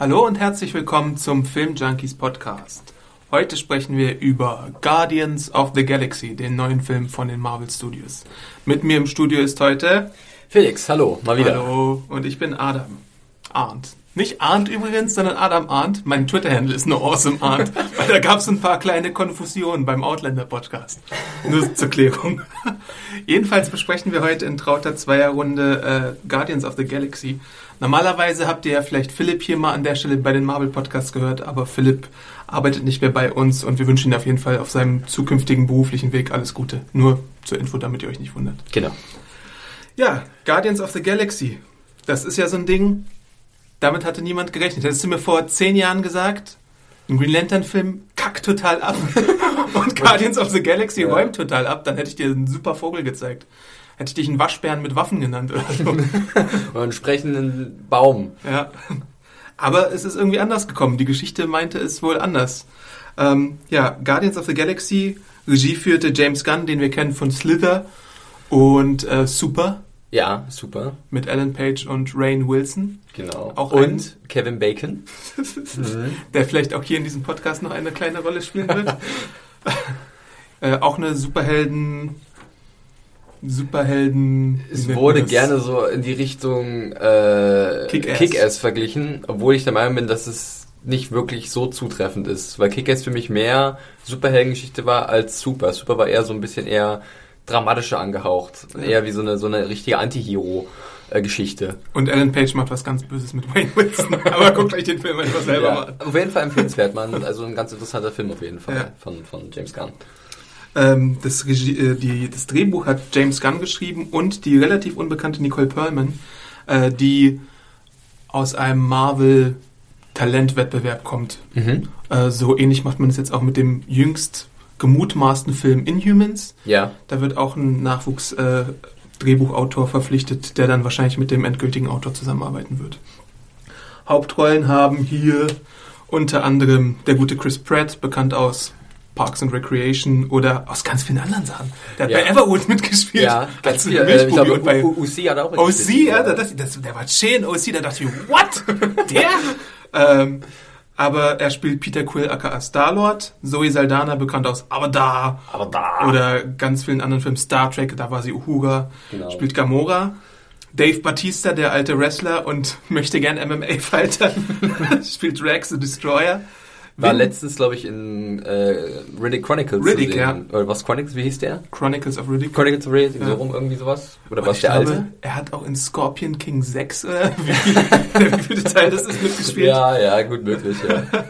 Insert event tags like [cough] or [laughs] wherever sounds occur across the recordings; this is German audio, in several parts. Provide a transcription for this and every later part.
Hallo und herzlich willkommen zum Film Junkies Podcast. Heute sprechen wir über Guardians of the Galaxy, den neuen Film von den Marvel Studios. Mit mir im Studio ist heute Felix, hallo, mal wieder. Hallo und ich bin Adam Arndt. Nicht Arndt übrigens, sondern Adam Arndt. Mein Twitter-Handle ist nur Awesome Arndt, [laughs] weil da gab es ein paar kleine Konfusionen beim Outlander-Podcast. Nur zur Klärung. [laughs] Jedenfalls besprechen wir heute in trauter Zweierrunde äh, Guardians of the Galaxy. Normalerweise habt ihr ja vielleicht Philipp hier mal an der Stelle bei den Marvel-Podcasts gehört, aber Philipp arbeitet nicht mehr bei uns und wir wünschen ihm auf jeden Fall auf seinem zukünftigen beruflichen Weg alles Gute. Nur zur Info, damit ihr euch nicht wundert. Genau. Ja, Guardians of the Galaxy. Das ist ja so ein Ding, damit hatte niemand gerechnet. Hättest du mir vor zehn Jahren gesagt, ein Green Lantern-Film kackt total ab [laughs] und Guardians of the Galaxy Ja. räumt total ab, dann hätte ich dir einen super Vogel gezeigt. Hätte ich dich einen Waschbären mit Waffen genannt oder so. [laughs] Und einen sprechenden Baum. ja. Aber es ist irgendwie anders gekommen. Die Geschichte meinte es wohl anders. Ähm, ja, Guardians of the Galaxy, Regie führte James Gunn, den wir kennen von Slither und äh, Super Ja, super. mit Alan Page und Rain Wilson. Genau. Auch Und Kevin Bacon. [laughs] der vielleicht auch hier in diesem Podcast noch eine kleine Rolle spielen wird. [laughs] äh, auch eine Superhelden. Superhelden. Es wurde gerne so in die Richtung äh, Kick-Ass. Kick-Ass verglichen, obwohl ich der Meinung bin, dass es nicht wirklich so zutreffend ist, weil Kick-Ass für mich mehr Superheldengeschichte war als Super. Super war eher so ein bisschen eher dramatischer angehaucht, eher wie so eine so eine richtige Anti-Hero-Geschichte. Und Alan Page macht was ganz Böses mit Wayne Wilson. [laughs] Aber guckt euch den Film einfach selber Ja, mal an. auf jeden Fall empfehlenswert, man. Also ein ganz interessanter Film auf jeden Fall Ja. von, von James Gunn. Ähm, das, äh, die, das Drehbuch hat James Gunn geschrieben und die relativ unbekannte Nicole Perlman, äh, die aus einem Marvel-Talentwettbewerb kommt. Mhm. Äh, so ähnlich macht man es jetzt auch mit dem jüngst gemutmaßten Film Inhumans. Ja. Da wird auch ein Nachwuchs-Drehbuchautor verpflichtet, der dann wahrscheinlich mit dem endgültigen Autor zusammenarbeiten wird. Hauptrollen haben hier unter anderem der gute Chris Pratt, bekannt aus Parks and Recreation oder aus ganz vielen anderen Sachen. Der hat Ja. bei Everwood [laughs] mitgespielt. Ja, ganz viel. Äh, ich glaube, und bei UC hat auch OC, mitgespielt. ja, das, das, der war schön OC, da dachte ich, what? [laughs] Der? ähm, aber er spielt Peter Quill aka Star-Lord, Zoe Saldana, bekannt aus Avatar, Aber da. oder ganz vielen anderen Filmen, Star Trek, da war sie Uhura, Genau. spielt Gamora. Dave Batista, der alte Wrestler und [laughs] möchte gern MMA-Fighter, spielt Rex the Destroyer. War letztens, glaube ich, in äh, Riddick Chronicles Riddick, ja. Oder was Chronicles, wie hieß der? Chronicles of Riddick. Chronicles of Riddick, Ja. so rum, irgendwie sowas? Oder was der glaube, alte? Er hat auch in Scorpion King 6 oder [laughs] wie, viel, wie viele Teil das ist mitgespielt. Ja, ja, gut möglich, ja. [laughs]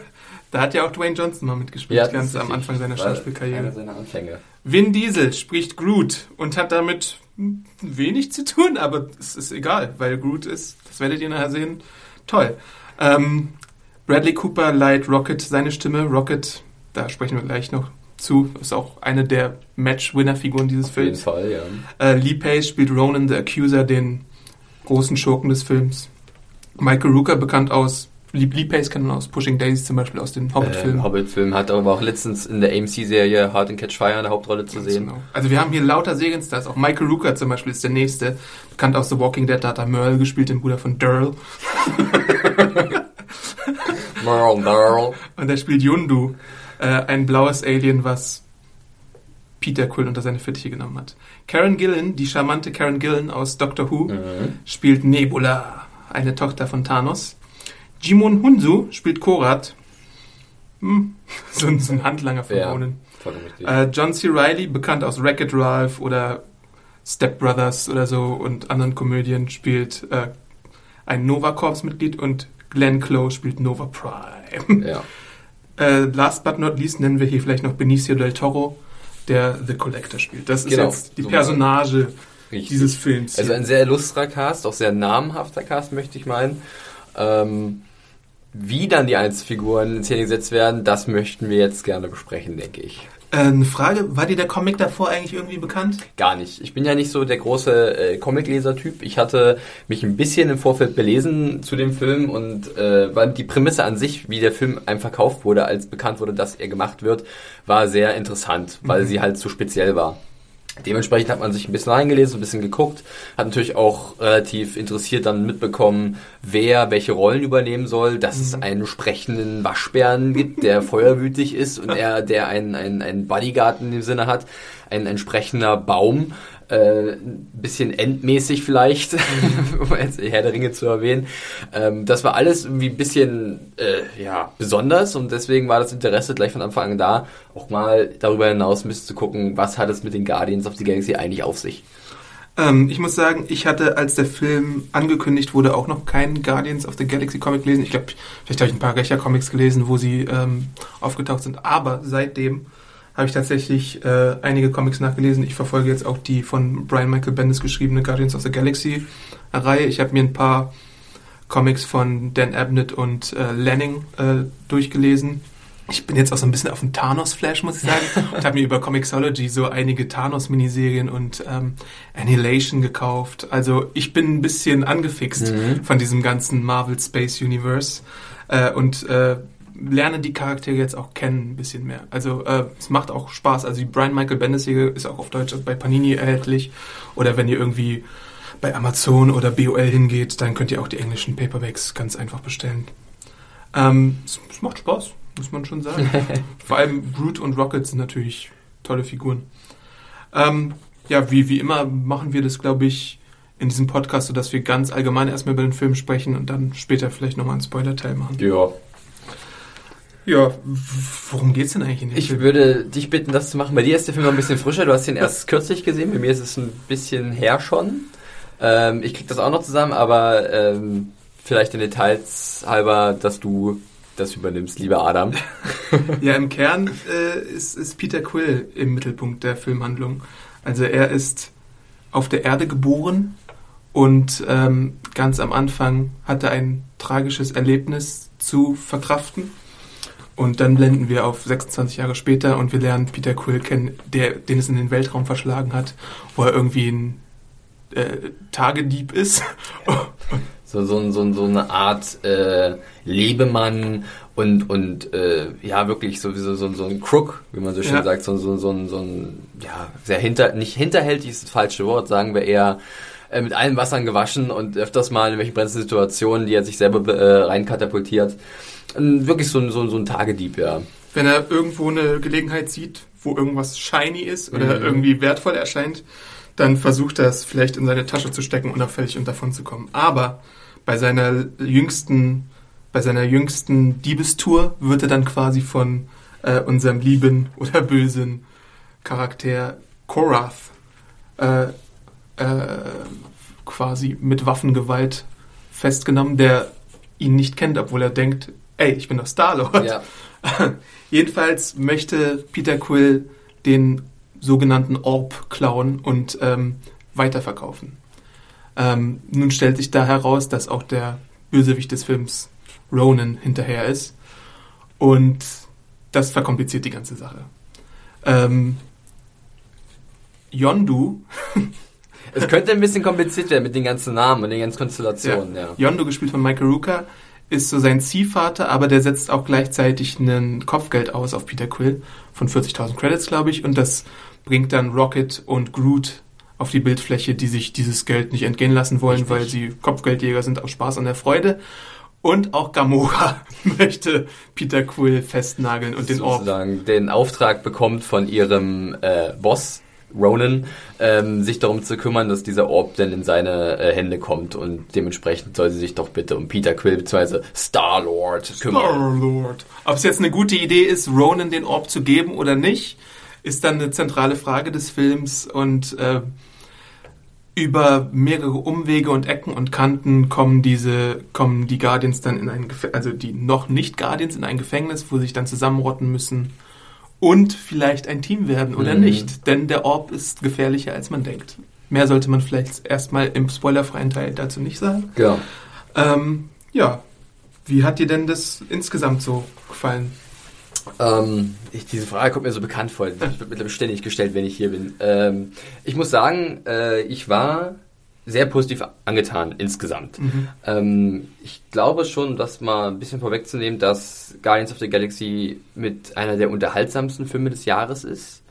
Da hat ja auch Dwayne Johnson mal mitgespielt, ja ganz am. Anfang seiner Schauspielkarriere. seiner Anfänge. Vin Diesel spricht Groot und hat damit wenig zu tun, aber es ist egal, weil Groot ist, das werdet ihr nachher sehen, toll. Ähm, Bradley Cooper leiht Rocket seine Stimme. Rocket, da sprechen wir gleich noch zu, ist auch eine der Match-Winner-Figuren dieses Auf jeden Films. Fall, ja. Äh, Lee Pace spielt Ronan the Accuser, den großen Schurken des Films. Michael Rooker, bekannt aus, Lee, Lee Pace kennt man aus Pushing Daisies zum Beispiel, aus den Hobbit-Filmen. Äh, Hobbit-Film hat aber auch letztens in der AMC-Serie Hard and Catch Fire in der Hauptrolle zu Ganz sehen. Genau. Also wir haben hier lauter Serienstars. Auch Michael Rooker zum Beispiel ist der nächste. Bekannt aus The Walking Dead, da hat er Merle gespielt, den Bruder von Daryl. [laughs] [laughs] Merle, Merle. Und er spielt Yundu, äh, ein blaues Alien, was Peter Quill unter seine Fittiche genommen hat. Karen Gillan, die charmante Karen Gillan aus Doctor Who, Mhm. spielt Nebula, eine Tochter von Thanos. Jimon Hunsu spielt Korat. Hm, [laughs] so, ein, so ein Handlanger von Ja. Richtig. Äh, John C. Reilly, bekannt aus Wreck-It Ralph oder Step Brothers oder so und anderen Komödien, spielt äh, ein Nova Corps-Mitglied und Glenn Close spielt Nova Prime. ja. [laughs] Äh, last but not least nennen wir hier vielleicht noch Benicio del Toro, der The Collector spielt. Das ist Genau. jetzt die So Personage Richtig. dieses Films. Also hier. ein sehr illustrer Cast, auch sehr namhafter Cast, möchte ich meinen. Ähm, wie dann die Einzelfiguren in Szene gesetzt werden, das möchten wir jetzt gerne besprechen, denke ich. Äh, eine Frage, war dir der Comic davor eigentlich irgendwie bekannt? Gar nicht. Ich bin ja nicht so der große äh, Comicleser-Typ. Ich hatte mich ein bisschen im Vorfeld belesen zu dem Film und äh, war die Prämisse an sich, wie der Film einem verkauft wurde, als bekannt wurde, dass er gemacht wird, war sehr interessant, weil sie halt so speziell war. Dementsprechend hat man sich ein bisschen reingelesen, ein bisschen geguckt, hat natürlich auch relativ interessiert dann mitbekommen, wer welche Rollen übernehmen soll, dass es einen sprechenden Waschbären gibt, der [laughs] feuerwütig ist und er, der einen, einen, einen Bodyguard in dem Sinne hat, ein entsprechender Baum, äh, ein bisschen endmäßig vielleicht, [laughs] um jetzt Herr der Ringe zu erwähnen. Ähm, das war alles irgendwie ein bisschen äh, ja, besonders und deswegen war das Interesse gleich von Anfang an da, auch mal darüber hinaus ein bisschen zu gucken, was hat es mit den Guardians of the Galaxy eigentlich auf sich. Ähm, ich muss sagen, ich hatte, als der Film angekündigt wurde, auch noch keinen Guardians of the Galaxy Comic gelesen. Ich glaube, vielleicht habe ich ein paar Recher-Comics gelesen, wo sie ähm, aufgetaucht sind. Aber seitdem habe ich tatsächlich äh, einige Comics nachgelesen. Ich verfolge jetzt auch die von Brian Michael Bendis geschriebene Guardians of the Galaxy Reihe. Ich habe mir ein paar Comics von Dan Abnett und äh, Lanning äh, durchgelesen. Ich bin jetzt auch so ein bisschen auf dem Thanos-Flash, muss ich sagen. [laughs] und habe mir über Comixology so einige Thanos-Miniserien und ähm, Annihilation gekauft. Also ich bin ein bisschen angefixt von diesem ganzen Marvel Space Universe äh, und äh, lerne die Charaktere jetzt auch kennen ein bisschen mehr. Also äh, es macht auch Spaß. Also die Brian Michael Bendis Serie ist auch auf Deutsch bei Panini erhältlich. Oder wenn ihr irgendwie bei Amazon oder BOL hingeht, dann könnt ihr auch die englischen Paperbacks ganz einfach bestellen. Ähm, es, es macht Spaß, muss man schon sagen. [laughs] Vor allem Groot und Rocket sind natürlich tolle Figuren. Ähm, ja, wie, wie immer machen wir das, glaube ich, in diesem Podcast, sodass wir ganz allgemein erstmal über den Film sprechen und dann später vielleicht nochmal einen Spoiler-Teil machen. Ja. Ja, worum geht's denn eigentlich in dem Ich Film? würde dich bitten, das zu machen. Bei dir ist der Film noch ein bisschen frischer. Du hast ihn erst kürzlich gesehen. Bei mir ist es ein bisschen her schon. Ähm, ich krieg das auch noch zusammen, aber ähm, vielleicht in Details halber, dass du das übernimmst, lieber Adam. [laughs] Ja, im Kern äh, ist, ist Peter Quill im Mittelpunkt der Filmhandlung. Also er ist auf der Erde geboren und ähm, ganz am Anfang hat er ein tragisches Erlebnis zu verkraften. Und dann blenden wir auf 26 Jahre später und wir lernen Peter Quill kennen, der, den es in den Weltraum verschlagen hat, wo er irgendwie ein äh, Tagedieb ist. [laughs] So, so, so, so eine Art äh, Lebemann und, und äh, ja, wirklich so, so, so, ein Crook, wie man so schön Ja. sagt, so, so, so, ein- so ein, ja, sehr hinter, nicht hinterhältig ist das falsche Wort, sagen wir eher äh, mit allen Wassern gewaschen und öfters mal in welchen brenzlichen Situationen, die er sich selber äh, reinkatapultiert. Wirklich so, ein- so, ein- so ein Tagedieb, ja. wenn er irgendwo eine Gelegenheit sieht, wo irgendwas shiny ist oder Mhm. irgendwie wertvoll erscheint, dann versucht er es vielleicht in seine Tasche zu stecken, unauffällig und davon zu kommen. Aber bei seiner jüngsten, bei seiner jüngsten Diebestour wird er dann quasi von äh, unserem lieben oder bösen Charakter Korath äh, äh, quasi mit Waffengewalt festgenommen, der ihn nicht kennt, obwohl er denkt, ey, ich bin doch Star-Lord. ja. [laughs] Jedenfalls möchte Peter Quill den sogenannten Orb klauen und ähm, weiterverkaufen. Ähm, nun stellt sich da heraus, dass auch der Bösewicht des Films Ronan hinterher ist. Und das verkompliziert die ganze Sache. Ähm, Yondu, Es könnte ein bisschen kompliziert werden mit den ganzen Namen und den ganzen [laughs] Konstellationen, ja. Yondu, gespielt von Michael Rooker, ist so sein Ziehvater, aber der setzt auch gleichzeitig ein Kopfgeld aus auf Peter Quill von 40.000 Credits, glaube ich, und das bringt dann Rocket und Groot auf die Bildfläche, die sich dieses Geld nicht entgehen lassen wollen, Richtig. weil sie Kopfgeldjäger sind aus Spaß und der Freude. Und auch Gamora [laughs] möchte Peter Quill festnageln und den Orb. sozusagen den Auftrag bekommt von ihrem äh, Boss, Ronan, ähm, sich darum zu kümmern, dass dieser Orb denn in seine äh, Hände kommt und dementsprechend soll sie sich doch bitte um Peter Quill bzw. Star-Lord kümmern. Star-Lord. Ob es jetzt eine gute Idee ist, Ronan den Orb zu geben oder nicht, ist dann eine zentrale Frage des Films und äh, über mehrere Umwege und Ecken und Kanten kommen diese, kommen die Guardians dann in ein, Gef- also die noch nicht Guardians in ein Gefängnis, wo sie sich dann zusammenrotten müssen und vielleicht ein Team werden oder Mhm. nicht, denn der Orb ist gefährlicher als man denkt. Mehr sollte man vielleicht erstmal im spoilerfreien Teil dazu nicht sagen. Genau. Ähm, ja, wie hat dir denn das insgesamt so gefallen? Ähm, ich, diese Frage kommt mir so bekannt vor. Die wird mittlerweile ständig gestellt, wenn ich hier bin. Ähm, ich muss sagen, äh, ich war sehr positiv angetan insgesamt. Ähm, ich glaube schon, das mal ein bisschen vorwegzunehmen, dass Guardians of the Galaxy mit einer der unterhaltsamsten Filme des Jahres ist.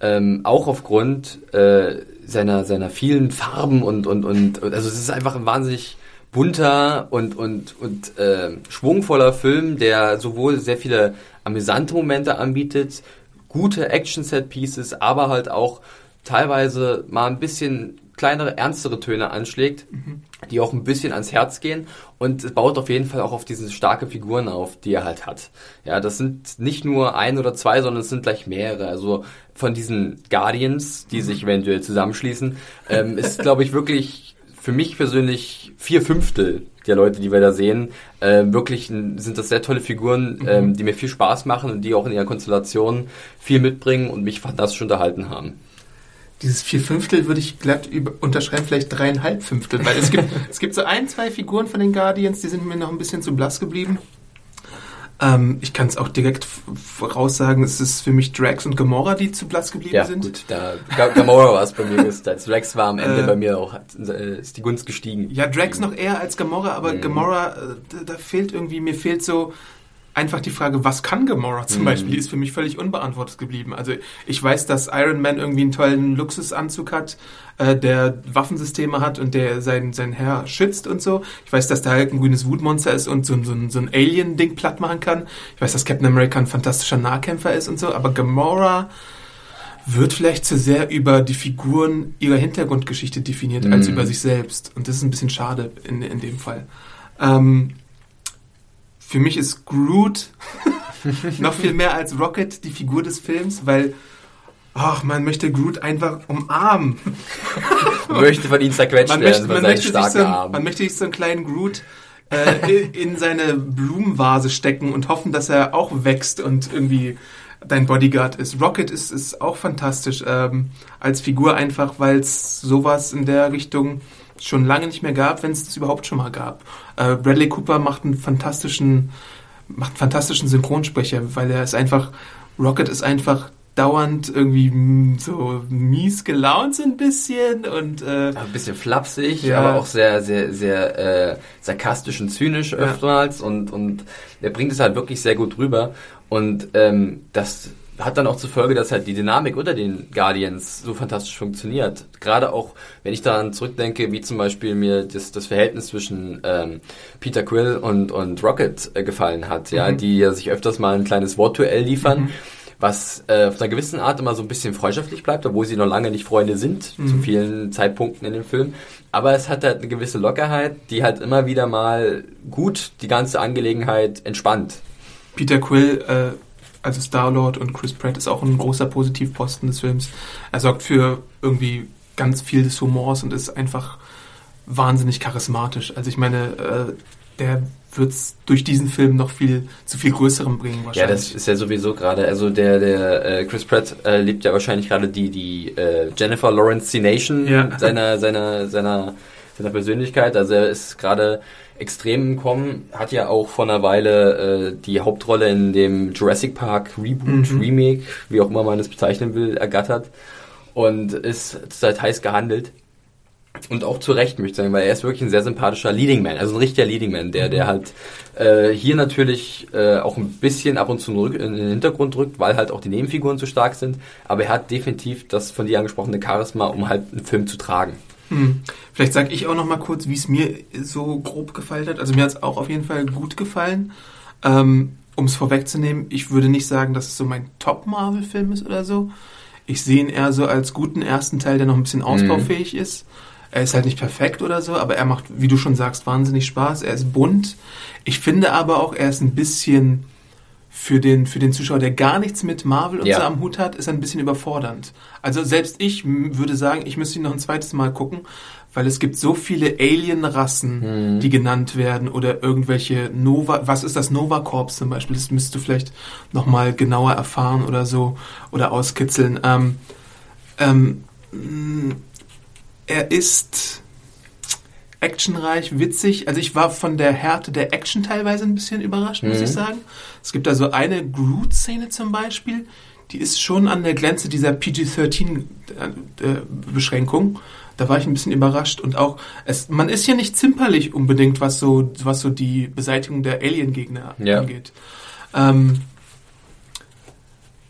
Ähm, auch aufgrund äh, seiner, seiner vielen Farben und, und, und, und also es ist einfach ein wahnsinnig bunter und, und, und äh, schwungvoller Film, der sowohl sehr viele amüsante Momente anbietet, gute Action-Set-Pieces, aber halt auch teilweise mal ein bisschen kleinere, ernstere Töne anschlägt, die auch ein bisschen ans Herz gehen und es baut auf jeden Fall auch auf diese starke Figuren auf, die er halt hat. Ja, das sind nicht nur ein oder zwei, sondern es sind gleich mehrere. Also von diesen Guardians, die sich eventuell zusammenschließen, ähm, ist, glaube ich, wirklich für mich persönlich vier Fünftel der Leute, die wir da sehen, äh, wirklich sind das sehr tolle Figuren, ähm, die mir viel Spaß machen und die auch in ihrer Konstellation viel mitbringen und mich fantastisch unterhalten haben. Dieses vier Fünftel würde ich glatt über, unterschreiben, vielleicht dreieinhalb Fünftel, weil es gibt, [laughs] es gibt so ein, zwei Figuren von den Guardians, die sind mir noch ein bisschen zu blass geblieben. Ähm, ich kann es auch direkt voraussagen, es ist für mich Drax und Gamora, die zu blass geblieben Ja, sind. gut, da Ga- Gamora war es bei mir gesetzt. Rex war am Ende Äh, bei mir auch, äh, ist die Gunst gestiegen. Ja, Drax noch eher als Gamora, aber Mhm. Gamora, äh, da, da fehlt irgendwie, mir fehlt so einfach die Frage, was kann Gamora zum Mhm. Beispiel, die ist für mich völlig unbeantwortet geblieben. Also ich weiß, dass Iron Man irgendwie einen tollen Luxusanzug hat, äh, der Waffensysteme hat und der sein, sein Herr schützt und so. Ich weiß, dass der halt ein grünes Wutmonster ist und so, ein- so, so ein Alien-Ding platt machen kann. Ich weiß, dass Captain America ein fantastischer Nahkämpfer ist und so, aber Gamora wird vielleicht zu sehr über die Figuren ihrer Hintergrundgeschichte definiert, als Mhm. über sich selbst. Und das ist ein bisschen schade in, in dem Fall. Ähm, für mich ist Groot [laughs] noch viel mehr als Rocket die Figur des Films, weil ach, man möchte Groot einfach umarmen. Man möchte von ihm zerquetscht Man werden möchte, man, möchte sich so, man möchte sich so einen kleinen Groot äh, in seine Blumenvase stecken und hoffen, dass er auch wächst und irgendwie dein Bodyguard ist. Rocket ist, ist auch fantastisch ähm, als Figur einfach, weil es sowas in der Richtung schon lange nicht mehr gab, wenn es das überhaupt schon mal gab. Äh, Bradley Cooper macht einen fantastischen, macht einen fantastischen Synchronsprecher, weil er ist einfach, Rocket ist einfach dauernd irgendwie so mies gelaunt so ein bisschen und äh, ein bisschen flapsig, Ja. aber auch sehr, sehr, sehr äh, sarkastisch und zynisch oftmals und, und er bringt es halt wirklich sehr gut rüber und ähm, das hat dann auch zur Folge, dass halt die Dynamik unter den Guardians so fantastisch funktioniert. Gerade auch, wenn ich daran zurückdenke, wie zum Beispiel mir das, das Verhältnis zwischen ähm, Peter Quill und, und Rocket äh, gefallen hat, ja, die ja sich öfters mal ein kleines Wortduell liefern. was äh, auf einer gewissen Art immer so ein bisschen freundschaftlich bleibt, obwohl sie noch lange nicht Freunde sind, zu vielen Zeitpunkten in dem Film. Aber es hat halt eine gewisse Lockerheit, die halt immer wieder mal gut die ganze Angelegenheit entspannt. Peter Quill, äh, also Star-Lord und Chris Pratt ist auch ein großer Positivposten des Films. Er sorgt für irgendwie ganz viel des Humors und ist einfach wahnsinnig charismatisch. Also ich meine, äh, der wird es durch diesen Film noch viel zu viel Größerem bringen Ja, wahrscheinlich. das ist ja sowieso gerade, also der, der äh, Chris Pratt äh, lebt ja wahrscheinlich gerade die, die äh, Jennifer Lawrence Nation Ja. seiner, seiner, seiner, seiner Persönlichkeit. Also er ist gerade extrem im Kommen, hat ja auch vor einer Weile äh, die Hauptrolle in dem Jurassic Park Reboot, Mhm. Remake, wie auch immer man es bezeichnen will, ergattert und ist zurzeit heiß gehandelt. Und auch zu Recht, möchte ich sagen, weil er ist wirklich ein sehr sympathischer Leading Man, also ein richtiger Leading Man, der, der halt äh, hier natürlich äh, auch ein bisschen ab und zu in den Hintergrund drückt, weil halt auch die Nebenfiguren zu stark sind, aber er hat definitiv das von dir angesprochene Charisma, um halt einen Film zu tragen. Hm. Vielleicht sage ich auch noch mal kurz, wie es mir so grob gefallen hat. Also mir hat es auch auf jeden Fall gut gefallen. Ähm, um es vorwegzunehmen, ich würde nicht sagen, dass es so mein Top-Marvel-Film ist oder so. Ich sehe ihn eher so als guten ersten Teil, der noch ein bisschen ausbaufähig ist. Er ist halt nicht perfekt oder so, aber er macht, wie du schon sagst, wahnsinnig Spaß. Er ist bunt. Ich finde aber auch, er ist ein bisschen für den, für den Zuschauer, der gar nichts mit Marvel und Ja. so am Hut hat, ist ein bisschen überfordernd. Also selbst ich würde sagen, ich müsste ihn noch ein zweites Mal gucken, weil es gibt so viele Alien-Rassen, die genannt werden oder irgendwelche Nova, was ist das Nova Corps zum Beispiel? Das müsstest du vielleicht noch mal genauer erfahren oder so oder auskitzeln. Ähm, ähm, er ist actionreich, witzig. Also ich war von der Härte der Action teilweise ein bisschen überrascht, muss Mhm. ich sagen. Es gibt da so eine Groot-Szene zum Beispiel, die ist schon an der Grenze dieser PG-13-Beschränkung. Da war ich ein bisschen überrascht und auch, es, man ist ja nicht zimperlich unbedingt, was so, was so die Beseitigung der Alien-Gegner Ja. angeht. Ähm,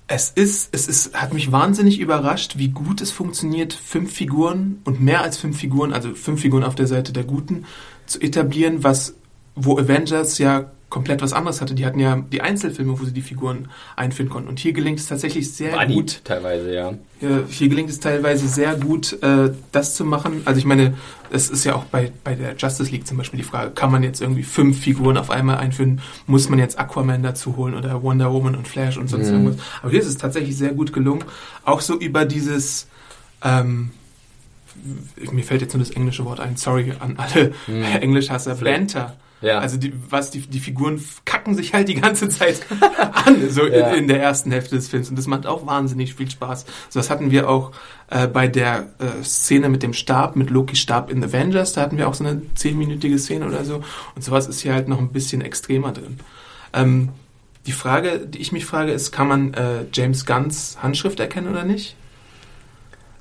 es ist, es ist, hat mich wahnsinnig überrascht, wie gut es funktioniert, fünf Figuren und mehr als fünf Figuren, also fünf Figuren auf der Seite der Guten, zu etablieren, was, wo Avengers ja komplett was anderes hatte. Die hatten ja die Einzelfilme, wo sie die Figuren einführen konnten. Und hier gelingt es tatsächlich sehr War gut. gut teilweise, ja. Ja, hier gelingt es teilweise sehr gut, äh, das zu machen. Also ich meine, es ist ja auch bei, bei der Justice League zum Beispiel die Frage, kann man jetzt irgendwie fünf Figuren auf einmal einführen? Muss man jetzt Aquaman dazu holen oder Wonder Woman und Flash und sonst Mhm. irgendwas? Aber hier ist es tatsächlich sehr gut gelungen. Auch so über dieses, ähm, mir fällt jetzt nur das englische Wort ein, sorry an alle Englischhasser, Vielleicht. Banter. Ja. Also die, was die, die Figuren kacken sich halt die ganze Zeit [laughs] an, so Ja. in, in der ersten Hälfte des Films. Und das macht auch wahnsinnig viel Spaß. So das hatten wir auch äh, bei der äh, Szene mit dem Stab, mit Loki Stab in Avengers. Da hatten wir auch so eine zehnminütige Szene oder so. Und sowas ist hier halt noch ein bisschen extremer drin. Ähm, die Frage, die ich mich frage, ist, kann man äh, James Gunns Handschrift erkennen oder nicht?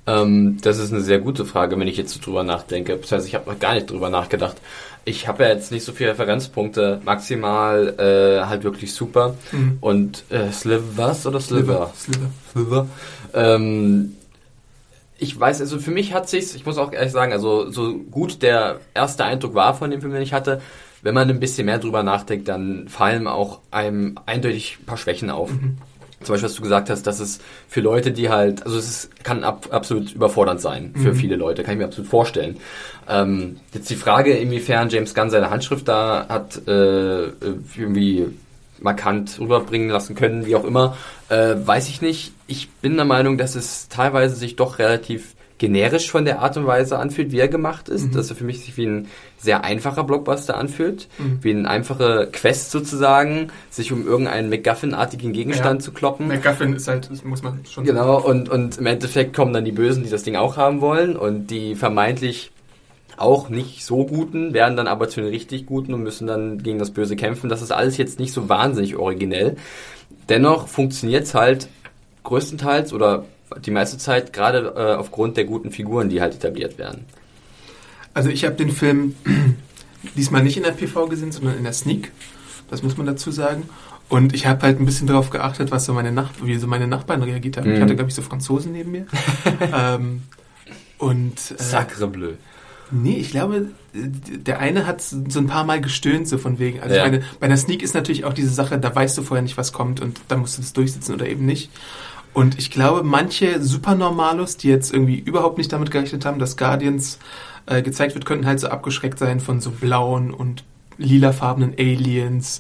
Ähm, das ist eine sehr gute Frage, wenn ich jetzt so drüber nachdenke. Das heißt, ich habe noch gar nicht drüber nachgedacht. Ich habe ja jetzt nicht so viele Referenzpunkte, maximal äh, halt wirklich super. Mhm. Und äh, Sliver, was oder Sliver? Sliver. Sliver. Ähm, ich weiß, also für mich hat sich's, ich muss auch ehrlich sagen, also so gut der erste Eindruck war von dem Film, den ich hatte, wenn man ein bisschen mehr drüber nachdenkt, dann fallen auch einem eindeutig ein paar Schwächen auf. Zum Beispiel, was du gesagt hast, dass es für Leute, die halt, also es ist, kann ab, absolut überfordernd sein für viele Leute, kann ich mir absolut vorstellen. Ähm, jetzt die Frage, inwiefern James Gunn seine Handschrift da hat äh, irgendwie markant rüberbringen lassen können, wie auch immer, äh, weiß ich nicht. Ich bin der Meinung, dass es teilweise sich doch relativ generisch von der Art und Weise anfühlt, wie er gemacht ist. Dass er für mich sich wie ein sehr einfacher Blockbuster anfühlt, wie eine einfache Quest sozusagen, sich um irgendeinen MacGuffin-artigen Gegenstand Ja. zu kloppen. MacGuffin ist halt, das muss man schon Genau, und, und im Endeffekt kommen dann die Bösen, die das Ding auch haben wollen und die vermeintlich auch nicht so Guten, werden dann aber zu den richtig Guten und müssen dann gegen das Böse kämpfen. Das ist alles jetzt nicht so wahnsinnig originell. Dennoch funktioniert es halt größtenteils oder die meiste Zeit gerade äh, aufgrund der guten Figuren, die halt etabliert werden. Also ich habe den Film [clears throat] diesmal nicht in der PV gesehen, sondern in der Sneak. Das muss man dazu sagen. Und ich habe halt ein bisschen darauf geachtet, was so meine Nach wie so meine Nachbarn reagiert haben. Ich Mhm. hatte, glaube ich, so Franzosen neben mir. [laughs] ähm, und äh, Sacre bleu. nee, ich glaube, der eine hat so ein paar Mal gestöhnt, so von wegen. Also Ja. ich meine, bei einer Sneak ist natürlich auch diese Sache, da weißt du vorher nicht, was kommt und da musst du das durchsetzen oder eben nicht. Und ich glaube, manche Supernormalos, die jetzt irgendwie überhaupt nicht damit gerechnet haben, dass Guardians äh, gezeigt wird, könnten halt so abgeschreckt sein von so blauen und lilafarbenen Aliens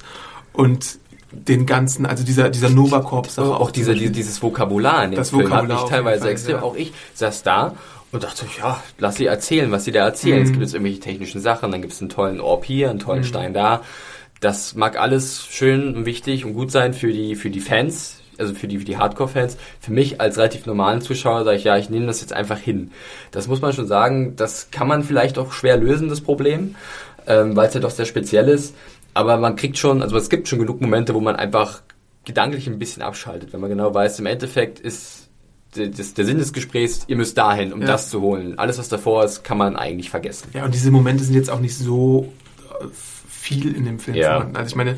und den ganzen, also dieser, dieser Nova Corps. auch, auch dieser, die- dieses Vokabular in dem Das Film Vokabular hat mich teilweise extrem. ja. Auch ich saß da und dachte, ja, lass sie erzählen, was sie da erzählen. Mhm. Es gibt jetzt irgendwelche technischen Sachen, dann gibt es einen tollen Orb hier, einen tollen Stein da. Das mag alles schön und wichtig und gut sein für die, für die Fans, also für die, für die Hardcore-Fans. Für mich als relativ normalen Zuschauer sage ich, ja, ich nehme das jetzt einfach hin. Das muss man schon sagen, das kann man vielleicht auch schwer lösen, das Problem, ähm, weil es ja doch sehr speziell ist. Aber man kriegt schon, also es gibt schon genug Momente, wo man einfach gedanklich ein bisschen abschaltet, wenn man genau weiß, im Endeffekt ist der, das, der Sinn des Gesprächs, ihr müsst dahin, um Ja. das zu holen. Alles, was davor ist, kann man eigentlich vergessen. Ja, und diese Momente sind jetzt auch nicht so äh, viel in dem Film Ja. Also ich meine,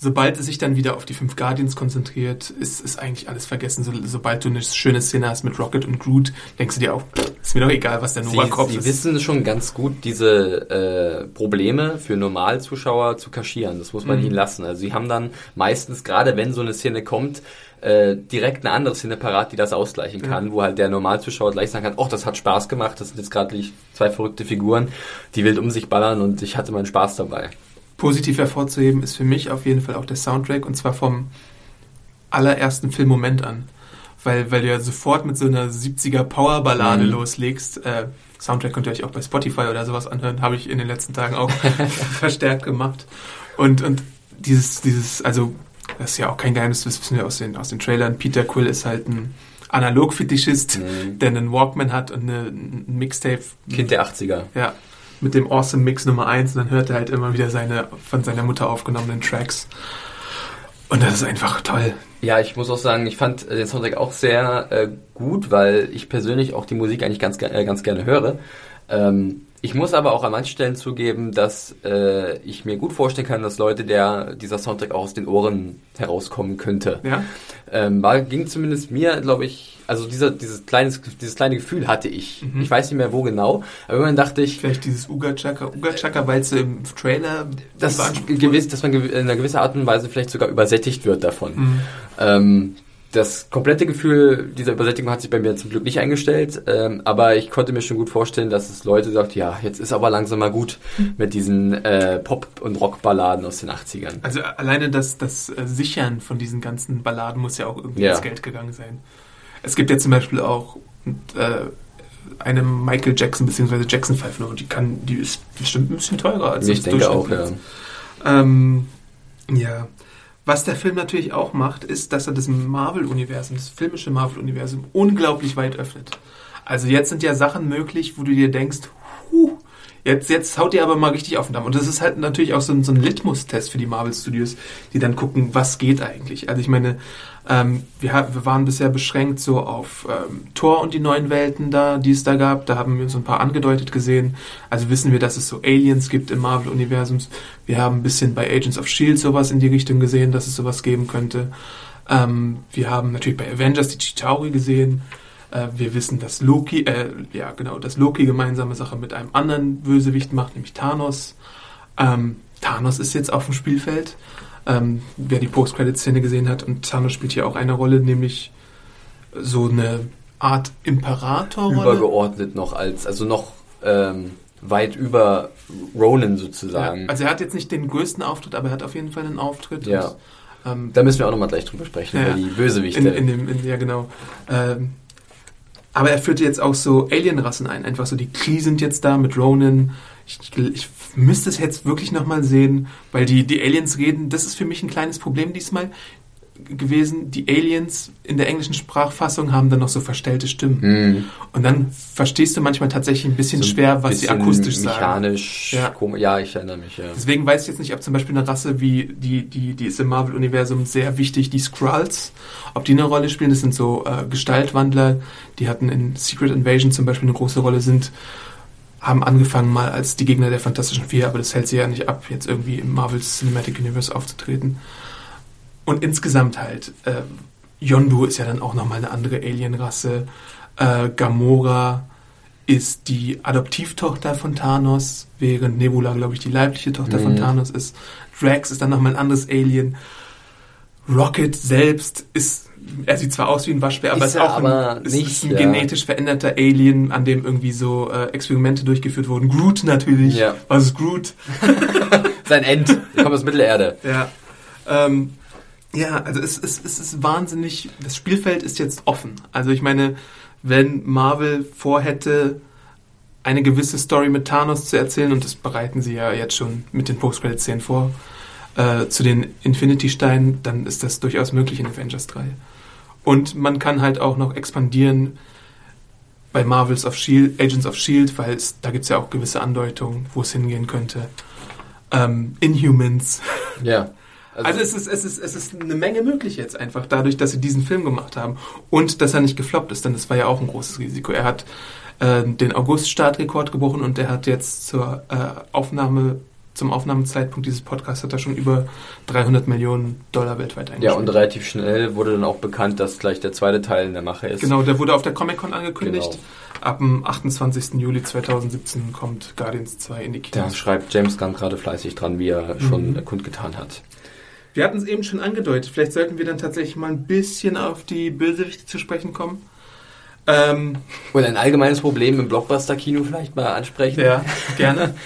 sobald es sich dann wieder auf die fünf Guardians konzentriert, ist, ist eigentlich alles vergessen. So, sobald du eine schöne Szene hast mit Rocket und Groot, denkst du dir auch, ist mir doch egal, was der Sie, Nova-Kopf sie ist. wissen schon ganz gut, diese äh, Probleme für Normalzuschauer zu kaschieren. Das muss man Mhm. ihnen lassen. Also sie haben dann meistens, gerade wenn so eine Szene kommt, äh, direkt eine andere Szene parat, die das ausgleichen kann, wo halt der Normalzuschauer gleich sagen kann, oh, das hat Spaß gemacht, das sind jetzt gerade zwei verrückte Figuren, die wild um sich ballern und ich hatte meinen Spaß dabei. Positiv hervorzuheben ist für mich auf jeden Fall auch der Soundtrack und zwar vom allerersten Filmmoment an. Weil, weil du ja sofort mit so einer 70er Powerballade Mhm. loslegst. Äh, Soundtrack könnt ihr euch auch bei Spotify oder sowas anhören, habe ich in den letzten Tagen auch [laughs] verstärkt gemacht. Und, und dieses, dieses, also, das ist ja auch kein Geheimnis, das wissen wir aus den, aus den Trailern. Peter Quill ist halt ein Analog-Fetischist, Mhm. der einen Walkman hat und eine, ein Mixtape. Kind der 80er. Ja, mit dem Awesome Mix Nummer 1 und dann hört er halt immer wieder seine von seiner Mutter aufgenommenen Tracks. Und das ist einfach toll. Ja, ich muss auch sagen, ich fand äh, den Soundtrack auch sehr äh, gut, weil ich persönlich auch die Musik eigentlich ganz, äh, ganz gerne höre. Ähm, ich muss aber auch an manchen Stellen zugeben, dass äh, ich mir gut vorstellen kann, dass Leute der dieser Soundtrack auch aus den Ohren herauskommen könnte. Ja? Ähm, war, ging zumindest mir, glaube ich, also dieser, dieses, kleines, dieses kleine Gefühl hatte ich. Mhm. Ich weiß nicht mehr wo genau, aber irgendwann dachte ich, Vielleicht dieses Uga Chaka, Uga Chaka, weil es im Trailer dass, beansprucht gewiss, dass man in einer gewisser Art und Weise vielleicht sogar übersättigt wird davon. Mhm. Ähm, das komplette Gefühl dieser Übersättigung hat sich bei mir zum Glück nicht eingestellt, ähm, aber ich konnte mir schon gut vorstellen, dass es Leute sagt, ja, jetzt ist aber langsam mal gut mit diesen äh, Pop- und Rockballaden aus den 80ern. Also alleine das, das äh, Sichern von diesen ganzen Balladen muss ja auch irgendwie Ja. ins Geld gegangen sein. Es gibt ja zum Beispiel auch äh, eine Michael Jackson bzw. Jackson 5 Nummer, die kann, die ist bestimmt ein bisschen teurer als ich das denke auch, ja. Ähm, ja. Was der Film natürlich auch macht, ist, dass er das Marvel-Universum, das filmische Marvel-Universum unglaublich weit öffnet. Also jetzt sind ja Sachen möglich, wo du dir denkst, jetzt, jetzt haut ihr aber mal richtig auf den Damm. Und das ist halt natürlich auch so ein, so ein Litmus-Test für die Marvel-Studios, die dann gucken, was geht eigentlich. Also ich meine, ähm, wir, wir waren bisher beschränkt so auf ähm, Thor und die neuen Welten da, die es da gab. Da haben wir so ein paar angedeutet gesehen. Also wissen wir, dass es so Aliens gibt im Marvel-Universum. Wir haben ein bisschen bei Agents of S.H.I.E.L.D. sowas in die Richtung gesehen, dass es sowas geben könnte. Ähm, wir haben natürlich bei Avengers die Chitauri gesehen. Äh, wir wissen, dass Loki, äh, ja genau, dass Loki gemeinsame Sache mit einem anderen Bösewicht macht, nämlich Thanos. Ähm, Thanos ist jetzt auf dem Spielfeld. Ähm, wer die Post-Credit-Szene gesehen hat, und Thanos spielt hier auch eine Rolle, nämlich so eine Art Imperator-Rolle. Übergeordnet noch als, also noch ähm, weit über Ronan Ja, sozusagen. also er hat jetzt nicht den größten Auftritt, aber er hat auf jeden Fall einen Auftritt. Ja. Und, ähm, da müssen wir auch nochmal gleich drüber sprechen, Ja. über die Bösewichte. in, in dem, in, ja genau. Ähm, aber er führte jetzt auch so Alien-Rassen ein. Einfach so, die Kree sind jetzt da mit Ronan. Ich, ich, müsste es jetzt wirklich nochmal sehen, weil die, die Aliens reden. Das ist für mich ein kleines Problem diesmal gewesen. Die Aliens in der englischen Sprachfassung haben dann noch so verstellte Stimmen. Hm. Und dann verstehst du manchmal tatsächlich ein bisschen So ein schwer, was sie bisschen akustisch sagen. mechanisch, Ja. ja, ich erinnere mich, ja. Deswegen weiß ich jetzt nicht, ob zum Beispiel eine Rasse wie die, die, die ist im Marvel-Universum sehr wichtig, die Skrulls, ob die eine Rolle spielen. Das sind so äh, Gestaltwandler, die hatten in Secret Invasion zum Beispiel eine große Rolle, sind, haben angefangen mal als die Gegner der Fantastischen Vier, aber das hält sie ja nicht ab, jetzt irgendwie im Marvel Cinematic Universe aufzutreten. Und insgesamt halt, äh, Yondu ist ja dann auch nochmal eine andere Alien-Rasse. Äh, Gamora ist die Adoptivtochter von Thanos, während Nebula, glaube ich, die leibliche Tochter von Mhm. Thanos ist. Drax ist dann nochmal ein anderes Alien. Rocket selbst ist, er sieht zwar aus wie ein Waschbär, aber Ist ist auch aber ein, ist, nicht, ist ein ja. genetisch veränderter Alien, an dem irgendwie so äh, Experimente durchgeführt wurden. Groot natürlich. Ja. Was ist Groot? [laughs] Sein End, kommt aus Mittelerde. Ja. Ähm, ja, also es, es, es ist wahnsinnig, das Spielfeld ist jetzt offen. Also ich meine, wenn Marvel vorhätte, eine gewisse Story mit Thanos zu erzählen, und das bereiten sie ja jetzt schon mit den Post-Credit-Szenen vor, äh, zu den Infinity-Steinen, dann ist das durchaus möglich in Avengers 3. Und man kann halt auch noch expandieren bei Marvels of Shield, Agents of Shield, weil es, da gibt es ja auch gewisse Andeutungen, wo es hingehen könnte. Ähm, Inhumans. Ja. Also es ist, es, ist, es ist eine Menge möglich jetzt einfach, dadurch, dass sie diesen Film gemacht haben und dass er nicht gefloppt ist, denn das war ja auch ein großes Risiko. Er hat äh, den August-Startrekord gebrochen und er hat jetzt zur äh, Aufnahme, zum Aufnahmezeitpunkt dieses Podcasts hat er schon über 300 Millionen Dollar weltweit ja, eingespielt. und relativ schnell wurde dann auch bekannt, dass gleich der zweite Teil in der Mache ist. Genau, der wurde auf der Comic-Con angekündigt. Genau. Ab dem 28. Juli 2017 kommt Guardians 2 in die Da Kinos. schreibt James Gunn gerade fleißig dran, wie er schon äh, kundgetan hat. Wir hatten es eben schon angedeutet. Vielleicht sollten wir dann tatsächlich mal ein bisschen auf die Bösewichte zu sprechen kommen. Ähm, Und ein allgemeines Problem im Blockbuster-Kino vielleicht mal ansprechen. ja, gerne. [laughs]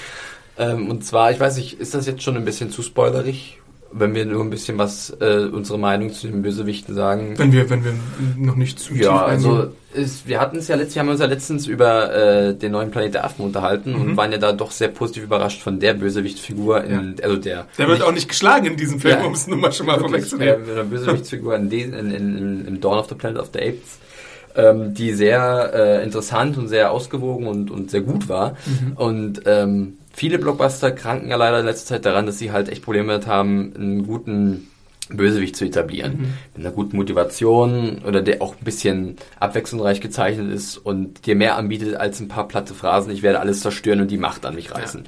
Ähm, und zwar, ich weiß nicht, ist das jetzt schon ein bisschen zu spoilerig, wenn wir nur ein bisschen was, äh, unsere Meinung zu den Bösewichten sagen? Wenn wir, wenn wir noch nicht zu tief Ja, eingehen. also ist, wir hatten es ja letztes, wir haben uns ja letztens über äh, den neuen Planet der Affen unterhalten und waren ja da doch sehr positiv überrascht von der Bösewichtfigur, in, also der. Der wird auch nicht geschlagen in diesem Film, Ja. um es nur mal schon mal äh, vorwegzunehmen. mit einer Bösewichtfigur in, den- in, in, in, im Dawn of the Planet of the Apes. ähm, die sehr äh, interessant und sehr ausgewogen und, und sehr gut war. Mhm. Und ähm, viele Blockbuster kranken ja leider in letzter Zeit daran, dass sie halt echt Probleme damit haben, einen guten Bösewicht zu etablieren. Mhm. Mit einer guten Motivation oder der auch ein bisschen abwechslungsreich gezeichnet ist und dir mehr anbietet als ein paar platte Phrasen, ich werde alles zerstören und die Macht an mich reißen.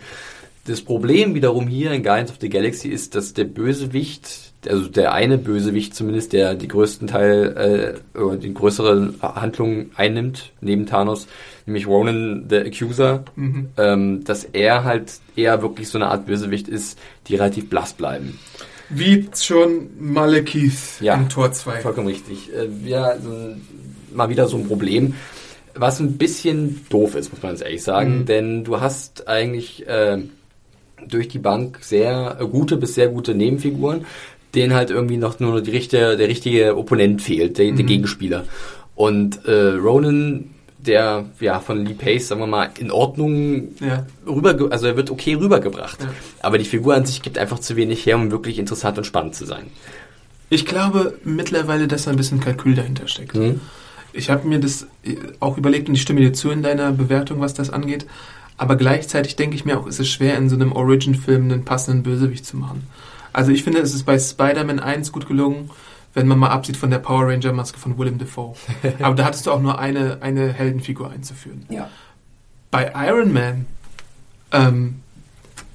Das Problem wiederum hier in Guardians of the Galaxy ist, dass der Bösewicht, also der eine Bösewicht zumindest, der die größten Teil, äh, oder die größere Handlung einnimmt, neben Thanos, nämlich Ronan the Accuser, ähm, dass er halt eher wirklich so eine Art Bösewicht ist, die relativ blass bleiben. Wie schon Malekith Ja. in Tor 2. Vollkommen richtig. Äh, ja, mal wieder so ein Problem, was ein bisschen doof ist, muss man jetzt ehrlich sagen, Mhm. denn du hast eigentlich äh, durch die Bank sehr gute bis sehr gute Nebenfiguren, denen halt irgendwie noch nur die richtige, der richtige Opponent fehlt, der, Mhm. der Gegenspieler. Und äh, Ronan, der ja von Lee Pace, sagen wir mal, in Ordnung Ja. rüber, also er wird okay rübergebracht. Ja. Aber die Figur an sich gibt einfach zu wenig her, um wirklich interessant und spannend zu sein. Ich glaube mittlerweile, dass da ein bisschen Kalkül dahinter steckt. Hm? Ich habe mir das äh, auch überlegt und ich stimme dir zu in deiner Bewertung, was das angeht. Aber gleichzeitig denke ich mir auch, ist es schwer, in so einem Origin-Film einen passenden Bösewicht zu machen. Also ich finde, es ist bei Spider-Man 1 gut gelungen, wenn man mal absieht von der Power Ranger-Maske von Willem Dafoe. [laughs] Aber da hattest du auch nur eine, eine Heldenfigur einzuführen. Ja. Bei Iron Man ähm,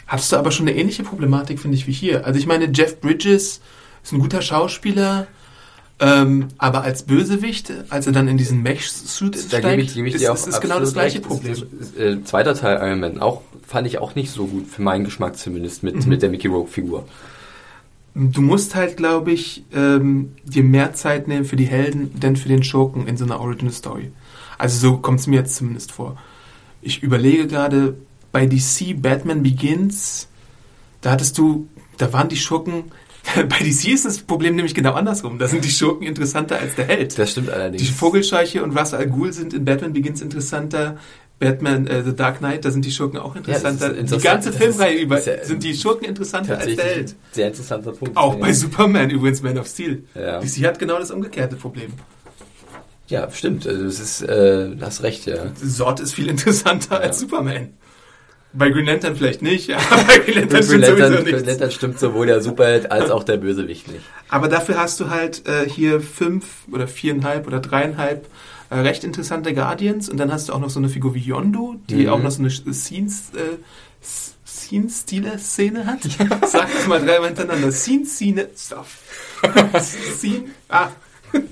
hattest du aber schon eine ähnliche Problematik, finde ich, wie hier. Also ich meine, Jeff Bridges ist ein guter Schauspieler, ähm, aber als Bösewicht, als er dann in diesen Mech-Suit Da steigt, gebe ich, gebe ich ist, dir auch ist, ist genau das gleiche. Problem. Ist, äh, zweiter Teil Iron Man auch fand ich auch nicht so gut für meinen Geschmack zumindest mit Mhm. mit der Mickey Rogue Figur. Du musst halt, glaube ich, ähm, dir mehr Zeit nehmen für die Helden, denn für den Schurken in so einer Original Story. Also so kommt es mir jetzt zumindest vor. Ich überlege gerade, bei DC Batman Begins, da hattest du, da waren die Schurken, [laughs] bei DC ist das Problem nämlich genau andersrum. Da sind die Schurken interessanter als der Held. Das stimmt allerdings. Die Vogelscheuche und Russell Al Ghul sind in Batman Begins interessanter. Batman äh, The Dark Knight, da sind die Schurken auch interessanter. die interessant. ganze Das Filmreihe ist- über ist ja sind die Schurken interessanter als der Held. sehr interessanter Punkt. Auch Ja. bei Superman übrigens, Man of Steel. Ja. DC hat genau das umgekehrte Problem. Ja, stimmt. Also es ist, äh, hast recht, ja. Zod ist viel interessanter Ja. als Superman. Bei Green Lantern vielleicht nicht, aber [laughs] bei Green Lantern stimmt sowieso Lantern, Green. Lantern stimmt sowohl der Superheld als auch der Bösewicht nicht. Aber dafür hast du halt äh, hier fünf oder viereinhalb oder dreieinhalb äh, recht interessante Guardians und dann hast du auch noch so eine Figur wie Yondu, die Mhm. auch noch so eine Scenes, äh, Scene-Stealer-Szene hat. [laughs] Sag es mal dreimal hintereinander. Scene-Szene. Stuff. [laughs] Scene. Ah,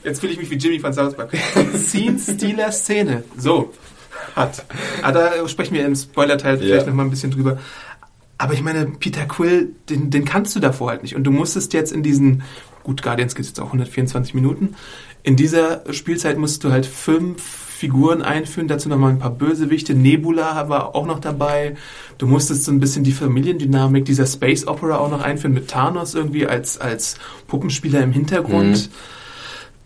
jetzt fühle ich mich wie Jimmy von South Park. Scene-Stealer-Szene. So. Hat. Ah, da sprechen wir im Spoiler-Teil vielleicht Ja. noch mal ein bisschen drüber. Aber ich meine, Peter Quill, den, den kannst du davor halt nicht. Und du musstest jetzt in diesen, gut, Guardians geht jetzt auch 124 Minuten, in dieser Spielzeit musst du halt fünf Figuren einführen, dazu nochmal ein paar Bösewichte. Nebula war auch noch dabei. Du musstest so ein bisschen die Familiendynamik dieser Space Opera auch noch einführen mit Thanos irgendwie als, als Puppenspieler im Hintergrund.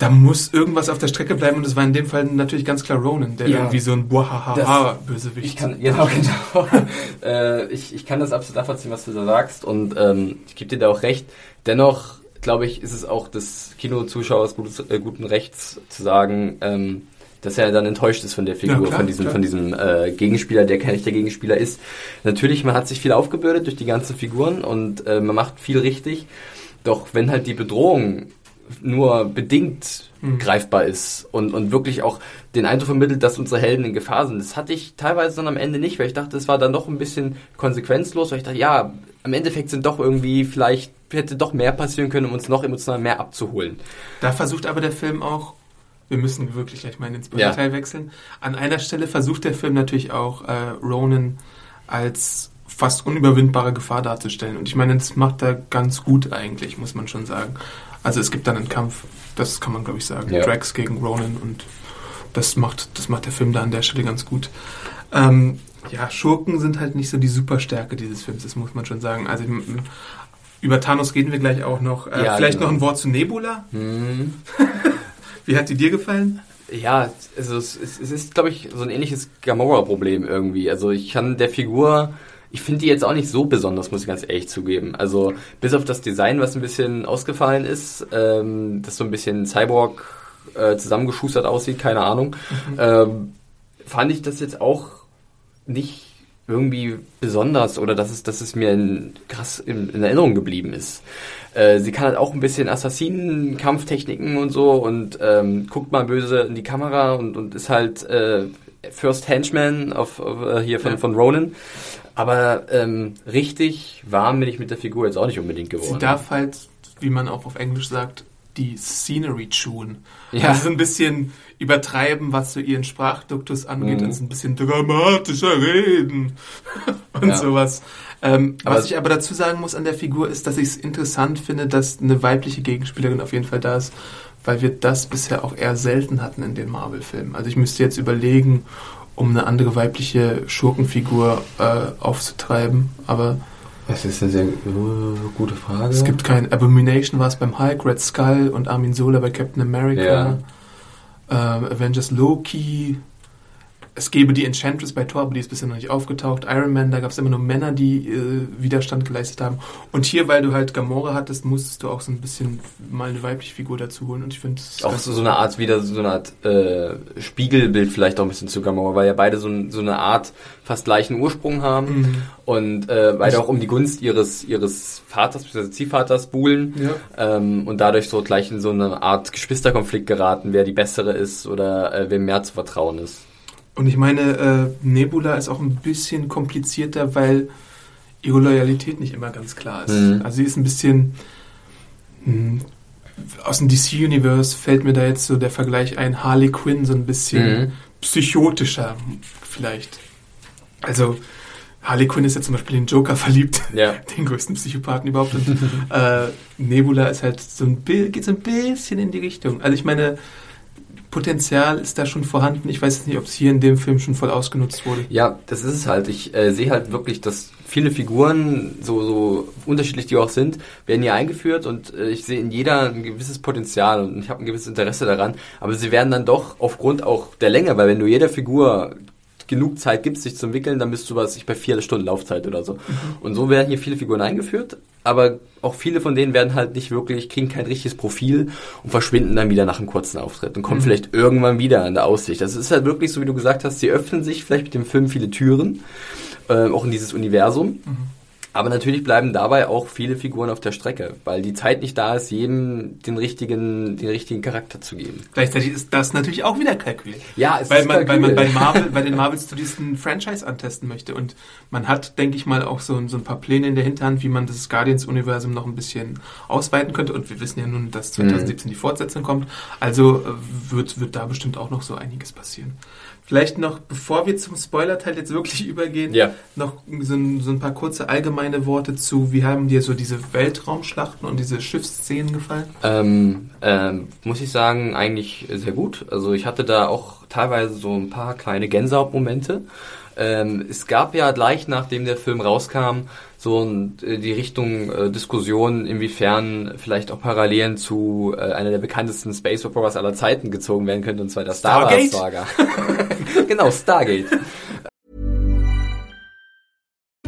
Da muss irgendwas auf der Strecke bleiben und es war in dem Fall natürlich ganz klar Ronan, der Ja. irgendwie so ein Buahaha-Bösewicht Ich kann, genau, genau. [laughs] äh, ich, ich kann das absolut nachvollziehen, was du da sagst und ähm, ich gebe dir da auch recht. Dennoch, glaube ich, ist es auch des Kinozuschauers gutes, äh, guten Rechts zu sagen, ähm, dass er dann enttäuscht ist von der Figur, Ja, klar, von diesem, klar. von diesem äh, Gegenspieler, der kein echter Gegenspieler ist. Natürlich, man hat sich viel aufgebürdet durch die ganzen Figuren und äh, man macht viel richtig. Doch wenn halt die Bedrohung nur bedingt Mhm. greifbar ist und, und wirklich auch den Eindruck vermittelt, dass unsere Helden in Gefahr sind. Das hatte ich teilweise dann am Ende nicht, weil ich dachte, es war dann doch ein bisschen konsequenzlos, weil ich dachte, ja, am Endeffekt sind doch irgendwie, vielleicht hätte doch mehr passieren können, um uns noch emotional mehr abzuholen. Da versucht aber der Film auch, wir müssen wirklich gleich mal in den Spoiler-Teil wechseln. An einer Stelle versucht der Film natürlich auch, äh, Ronan als fast unüberwindbare Gefahr darzustellen. Und ich meine, das macht er ganz gut eigentlich, muss man schon sagen. Also es gibt dann einen Kampf, das kann man glaube ich sagen. Ja. Drax gegen Ronan und das macht, das macht der Film da an der Stelle ganz gut. Ähm, ja, Schurken sind halt nicht so die Superstärke dieses Films, das muss man schon sagen. Also über Thanos reden wir gleich auch noch. Äh, Ja, vielleicht genau. noch ein Wort zu Nebula. Hm. [laughs] Wie hat die dir gefallen? Ja, also es, es es ist, glaube ich, so ein ähnliches Gamora-Problem irgendwie. Also ich kann der Figur, ich finde die jetzt auch nicht so besonders, muss ich ganz ehrlich zugeben. Also bis auf das Design, was ein bisschen ausgefallen ist, ähm, das so ein bisschen Cyborg äh, zusammengeschustert aussieht, keine Ahnung, mhm. ähm, fand ich das jetzt auch nicht irgendwie besonders oder dass es, dass es mir in, krass in, in Erinnerung geblieben ist. Äh, sie kann halt auch ein bisschen Assassinen-Kampftechniken und so und ähm, guckt mal böse in die Kamera und, und ist halt äh, First Henchman auf, auf äh, hier von, ja. von Ronan. Aber ähm, richtig warm bin ich mit der Figur jetzt auch nicht unbedingt geworden. Sie darf halt, wie man auch auf Englisch sagt, die Scenery tun. Ja. Also ein bisschen übertreiben, was so ihren Sprachduktus angeht mhm. und so ein bisschen dramatischer reden [laughs] und ja. sowas. Ähm, was ich aber dazu sagen muss an der Figur ist, dass ich es interessant finde, dass eine weibliche Gegenspielerin auf jeden Fall da ist, weil wir das bisher auch eher selten hatten in den Marvel-Filmen. Also ich müsste jetzt überlegen, um eine andere weibliche Schurkenfigur äh, aufzutreiben, aber das ist eine sehr uh, gute Frage. Es gibt kein Abomination war es beim Hulk, Red Skull und Armin Sola bei Captain America. Ja. Ähm, Avengers Loki, es gäbe die Enchantress bei Thor, aber die ist bisher noch nicht aufgetaucht. Iron Man, da gab es immer nur Männer, die äh, Widerstand geleistet haben. Und hier, weil du halt Gamora hattest, musstest du auch so ein bisschen mal eine weibliche Figur dazu holen. Und ich finde auch so, so eine Art wieder so eine Art äh, Spiegelbild vielleicht auch ein bisschen zu Gamora, weil ja beide so, so eine Art fast gleichen Ursprung haben mhm. und äh, beide auch um die Gunst ihres ihres Vaters bzw. Ziehvaters buhlen ja. ähm, und dadurch so gleich in so eine Art Geschwisterkonflikt geraten, wer die bessere ist oder äh, wem mehr zu vertrauen ist. Und ich meine, äh, Nebula ist auch ein bisschen komplizierter, weil ihre Loyalität nicht immer ganz klar ist. Mhm. Also sie ist ein bisschen mh, hm, aus dem DC-Universe fällt mir da jetzt so der Vergleich ein, Harley Quinn so ein bisschen mhm. psychotischer vielleicht. Also Harley Quinn ist ja zum Beispiel in Joker verliebt, [laughs] ja. den größten Psychopathen überhaupt. Und, äh, Nebula ist halt so ein geht so ein bisschen in die Richtung. Also ich meine, Potenzial ist da schon vorhanden. Ich weiß nicht, ob es hier in dem Film schon voll ausgenutzt wurde. Ja, das ist es halt. Ich äh, sehe halt wirklich, dass viele Figuren, so, so unterschiedlich die auch sind, werden hier eingeführt und äh, ich sehe in jeder ein gewisses Potenzial und ich habe ein gewisses Interesse daran. Aber sie werden dann doch aufgrund auch der Länge, weil wenn du jeder Figur genug Zeit gibst, sich zu entwickeln, dann bist du was ich bei vier Stunden Laufzeit oder so. Und so werden hier viele Figuren eingeführt, aber auch viele von denen werden halt nicht wirklich, kriegen kein richtiges Profil und verschwinden dann wieder nach einem kurzen Auftritt und kommen mhm. vielleicht irgendwann wieder in der Aussicht. Das ist halt wirklich so, wie du gesagt hast, sie öffnen sich vielleicht mit dem Film viele Türen, äh, auch in dieses Universum. Mhm. Aber natürlich bleiben dabei auch viele Figuren auf der Strecke, weil die Zeit nicht da ist, jedem den richtigen, den richtigen Charakter zu geben. Gleichzeitig ist das natürlich auch wieder Kalkül. Ja, es weil ist man, Kalkül. Weil man bei [laughs] Marvel, bei den Marvel Studios ein Franchise antesten möchte und man hat, denke ich mal, auch so, so ein paar Pläne in der Hinterhand, wie man das Guardians-Universum noch ein bisschen ausweiten könnte und wir wissen ja nun, dass 2017 mhm. die Fortsetzung kommt, also äh, wird, wird da bestimmt auch noch so einiges passieren. Vielleicht noch, bevor wir zum Spoiler-Teil jetzt wirklich [laughs] übergehen, ja. noch so ein, so ein, paar kurze allgemeine Worte zu, wie haben dir so diese Weltraumschlachten und diese Schiffsszenen gefallen? Ähm, ähm, muss ich sagen, eigentlich sehr gut. Also ich hatte da auch teilweise so ein paar kleine Gänsehautmomente. Ähm, es gab ja gleich nachdem der Film rauskam, so äh, die Richtung äh, Diskussion, inwiefern vielleicht auch Parallelen zu äh, einer der bekanntesten Space Operas aller Zeiten gezogen werden könnte, und zwar der Star Wars Saga. genau, Stargate.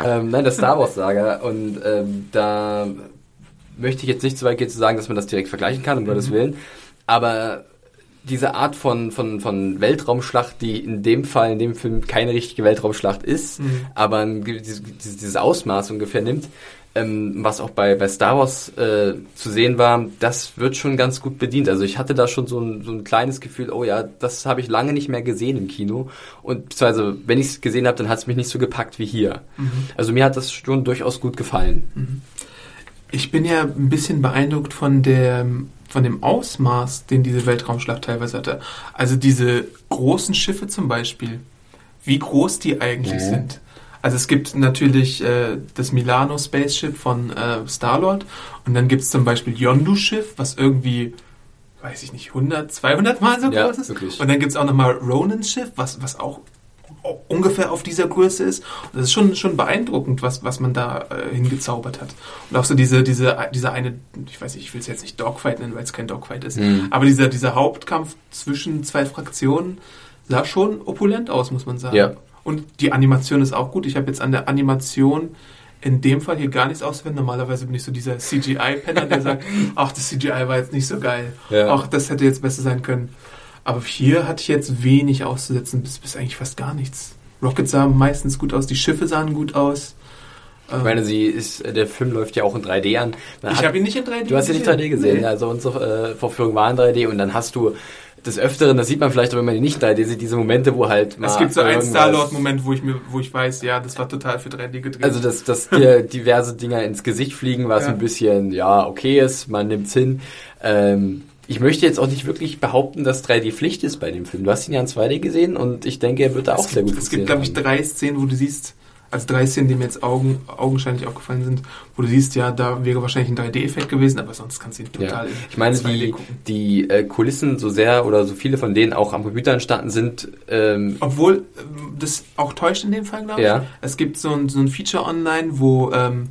Ähm, nein, das Star Wars Saga und ähm, da möchte ich jetzt nicht zu weit gehen zu sagen, dass man das direkt vergleichen kann, um mhm. Gottes Willen. Aber diese Art von, von, von Weltraumschlacht, die in dem Fall, in dem Film keine richtige Weltraumschlacht ist, mhm. aber dieses, dieses Ausmaß ungefähr nimmt, ähm, was auch bei, bei Star Wars äh, zu sehen war, das wird schon ganz gut bedient. Also ich hatte da schon so ein, so ein kleines Gefühl, oh ja, das habe ich lange nicht mehr gesehen im Kino. Und beziehungsweise, wenn ich es gesehen habe, dann hat es mich nicht so gepackt wie hier. Mhm. Also mir hat das schon durchaus gut gefallen. Mhm. Ich bin ja ein bisschen beeindruckt von der von dem Ausmaß, den diese Weltraumschlacht teilweise hatte. Also diese großen Schiffe zum Beispiel, wie groß die eigentlich mhm. sind. Also es gibt natürlich äh, das Milano Spaceship von äh, Star-Lord und dann gibt es zum Beispiel Yondu-Schiff, was irgendwie, weiß ich nicht, 100, 200 Mal so Ja, groß ist. wirklich. Und dann gibt es auch nochmal Ronans Schiff, was, was auch ungefähr auf dieser Größe ist. Und das ist schon, schon beeindruckend, was, was man da äh, hingezaubert hat. Und auch so diese, diese, diese eine, ich weiß nicht, ich will es jetzt nicht Dogfight nennen, weil es kein Dogfight ist, Mhm. aber dieser, dieser Hauptkampf zwischen zwei Fraktionen sah schon opulent aus, muss man sagen. Ja. Und die Animation ist auch gut. Ich habe jetzt an der Animation in dem Fall hier gar nichts auszuwenden. Normalerweise bin ich so dieser CGI-Penner, der sagt, [laughs] ach, das CGI war jetzt nicht so geil. Ja. Ach, das hätte jetzt besser sein können. Aber hier hatte ich jetzt wenig auszusetzen, bis, bis eigentlich fast gar nichts. Rocket sah meistens gut aus, die Schiffe sahen gut aus. Ich meine, sie ist, der Film läuft ja auch in 3D an. Man Ich habe ihn nicht in 3D Du hast ihn nicht in 3D gesehen, Nee. Also unsere äh, Vorführung war in 3D und dann hast du des Öfteren, das sieht man vielleicht, auch, wenn man ihn nicht 3D sieht, diese Momente, wo halt mal Es gibt so einen Star-Lord-Moment, wo ich mir, wo ich weiß, ja, das war total für 3D gedreht. Also, dass, dass [laughs] dir diverse Dinger ins Gesicht fliegen, was Ja. ein bisschen, ja, okay ist, man nimmt's hin. Ähm, ich möchte jetzt auch nicht wirklich behaupten, dass 3D Pflicht ist bei dem Film. Du hast ihn ja in 2D gesehen und ich denke, er wird da auch es sehr gibt, gut es gibt, glaube ich, drei Szenen, wo du siehst, also drei Szenen, die mir jetzt Augen, augenscheinlich aufgefallen sind, wo du siehst, ja, da wäre wahrscheinlich ein 3D-Effekt gewesen, aber sonst kannst du ihn Ja. total in Ich meine, 2D die, die äh, Kulissen, so sehr oder so viele von denen auch am Computer entstanden sind, ähm, Obwohl ähm, das auch täuscht in dem Fall, glaube ich. Ja. Es gibt so ein, so ein Feature online, wo ähm,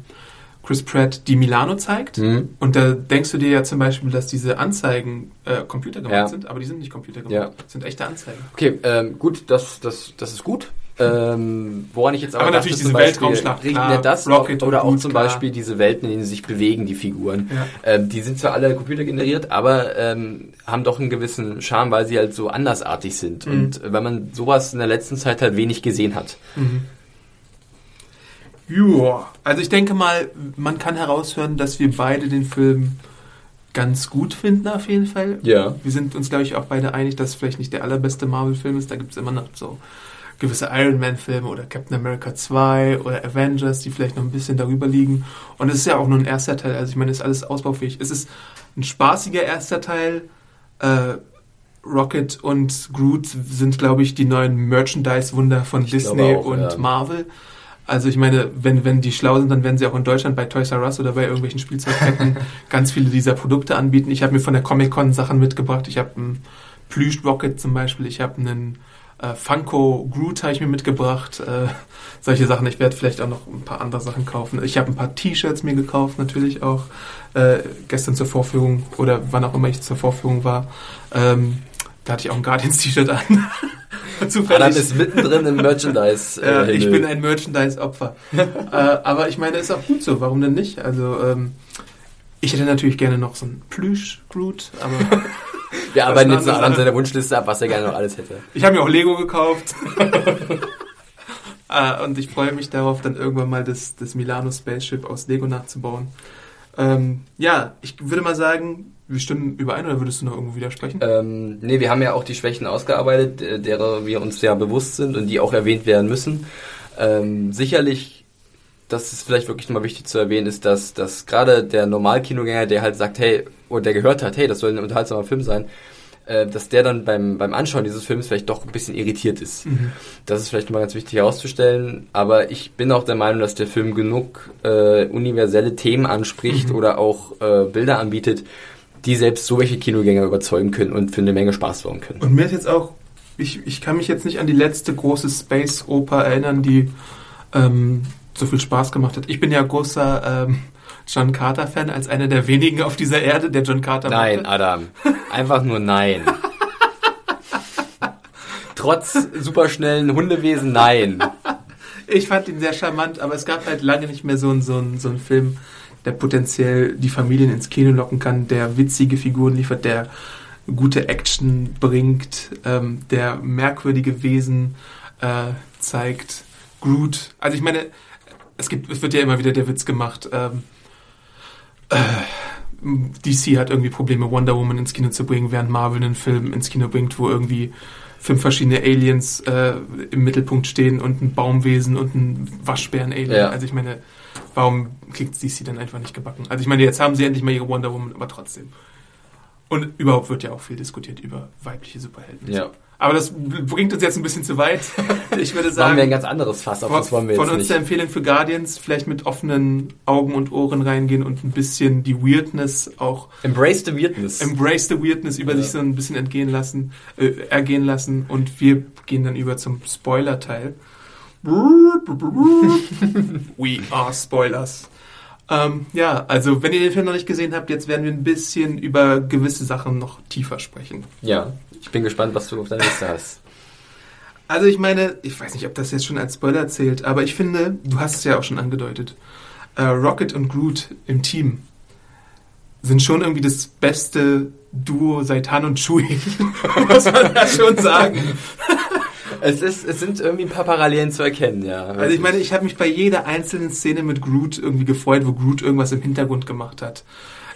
Chris Pratt die Milano zeigt. Mhm. Und da denkst du dir ja zum Beispiel, dass diese Anzeigen äh, computergemacht Ja. sind, aber die sind nicht computergemacht. Ja. Das sind echte Anzeigen. Okay, ähm, gut, das, das, das ist gut. Ähm, woran ich jetzt aber, Aber dachte, natürlich zum diese Weltraumschlacht, ja, das Rocket oder auch zum. Beispiel diese Welten, in denen sie sich bewegen, die Figuren. Ja. Ähm, die sind zwar alle computergeneriert, aber ähm, haben doch einen gewissen Charme, weil sie halt so andersartig sind. Mhm. Und äh, wenn man sowas in der letzten Zeit halt wenig gesehen hat. Ja, also ich denke mal, man kann heraushören, dass wir beide den Film ganz gut finden auf jeden Fall. Ja. Wir sind uns, glaube ich, auch beide einig, dass es vielleicht nicht der allerbeste Marvel-Film ist. Da gibt es immer noch so gewisse Iron Man-Filme oder Captain America 2 oder Avengers, die vielleicht noch ein bisschen darüber liegen. Und es ist ja auch nur ein erster Teil. Also ich meine, es ist alles ausbaufähig. Es ist ein spaßiger erster Teil. Äh, Rocket und Groot sind, glaube ich, die neuen Merchandise-Wunder von Disney glaube auch, und ja. Marvel. Also ich meine, wenn, wenn die schlau sind, dann werden sie auch in Deutschland bei Toys R Us oder bei irgendwelchen Spielzeugketten [laughs] ganz viele dieser Produkte anbieten. Ich habe mir von der Comic-Con Sachen mitgebracht. Ich habe einen Plüsch Rocket zum Beispiel. Ich habe einen äh, Funko Groot habe ich mir mitgebracht. Äh, solche Sachen. Ich werde vielleicht auch noch ein paar andere Sachen kaufen. Ich habe ein paar T-Shirts mir gekauft, natürlich auch. Äh, gestern zur Vorführung oder wann auch immer ich zur Vorführung war. Ähm, da hatte ich auch ein Guardians-T-Shirt an. [laughs] Zufällig. Adam ist mittendrin im Merchandise. Äh, ich bin ein Merchandise-Opfer. äh, aber ich meine, ist auch gut so. Warum denn nicht? Also, ähm, ich hätte natürlich gerne noch so einen Plüsch-Groot, aber [laughs] Wir arbeiten jetzt noch an seiner Wunschliste ab, was er gerne noch alles hätte. ich habe mir auch Lego gekauft. [laughs] äh, und ich freue mich darauf, dann irgendwann mal das, das Milano Spaceship aus Lego nachzubauen. Ähm, ja, ich würde mal sagen, wir stimmen überein oder würdest du noch irgendwo widersprechen? Ähm, nee, wir haben ja auch die Schwächen ausgearbeitet, äh, derer wir uns ja bewusst sind und die auch erwähnt werden müssen. Ähm, sicherlich, das ist vielleicht wirklich mal wichtig zu erwähnen, ist, dass, dass gerade der Normalkinogänger, der halt sagt, hey, oder der gehört hat, hey, das soll ein unterhaltsamer Film sein, äh, dass der dann beim, beim Anschauen dieses Films vielleicht doch ein bisschen irritiert ist. Das ist vielleicht mal ganz wichtig herauszustellen, aber ich bin auch der Meinung, dass der Film genug äh, universelle Themen anspricht oder auch äh, Bilder anbietet, die selbst so welche Kinogänger überzeugen können und für eine Menge Spaß sorgen können. Und mir ist jetzt auch, ich, ich kann mich jetzt nicht an die letzte große Space-Oper erinnern, die ähm, so viel Spaß gemacht hat. Ich bin ja großer ähm, John Carter-Fan, als einer der wenigen auf dieser Erde, der John Carter Nein, mochte. Adam. Einfach nur nein. Trotz superschnellen Hundewesen, nein. Ich fand ihn sehr charmant, aber es gab halt lange nicht mehr so einen so einen- so einen Film, der potenziell die Familien ins Kino locken kann, der witzige Figuren liefert, der gute Action bringt, ähm, der merkwürdige Wesen äh, zeigt. Groot. Also ich meine, es gibt, es wird ja immer wieder der Witz gemacht. Ähm, äh, DC hat irgendwie Probleme, Wonder Woman ins Kino zu bringen, während Marvel einen Film ins Kino bringt, wo irgendwie fünf verschiedene Aliens äh, im Mittelpunkt stehen und ein Baumwesen und ein Waschbären-Alien. Ja. Also ich meine, warum kriegt DC dann einfach nicht gebacken? Also ich meine, jetzt haben sie endlich mal ihre Wonder Woman, aber trotzdem. Und überhaupt wird ja auch viel diskutiert über weibliche Superhelden. Ja. Aber das bringt uns jetzt ein bisschen zu weit. [laughs] Ich würde Machen sagen, wir ein ganz anderes Fass, auf von, das wollen wir von uns der Empfehlung für Guardians, vielleicht mit offenen Augen und Ohren reingehen und ein bisschen die Weirdness auch Embrace the Weirdness. embrace the weirdness über sich so ein bisschen entgehen lassen, äh, ergehen lassen und wir gehen dann über zum Spoiler-Teil. [laughs] We are Spoilers. Ähm, ja, also wenn ihr den Film noch nicht gesehen habt, jetzt werden wir ein bisschen über gewisse Sachen noch tiefer sprechen. ja, ich bin gespannt, was du auf deiner Liste hast. [laughs] Also ich meine, ich weiß nicht, ob das jetzt schon als Spoiler zählt, aber ich finde, du hast es ja auch schon angedeutet, äh, Rocket und Groot im Team sind schon irgendwie das beste Duo seit Han und Chewie, [laughs] muss man ja schon sagen. [laughs] Es, ist, es sind irgendwie ein paar Parallelen zu erkennen, ja. Also ich meine, ich habe mich bei jeder einzelnen Szene mit Groot irgendwie gefreut, wo Groot irgendwas im Hintergrund gemacht hat.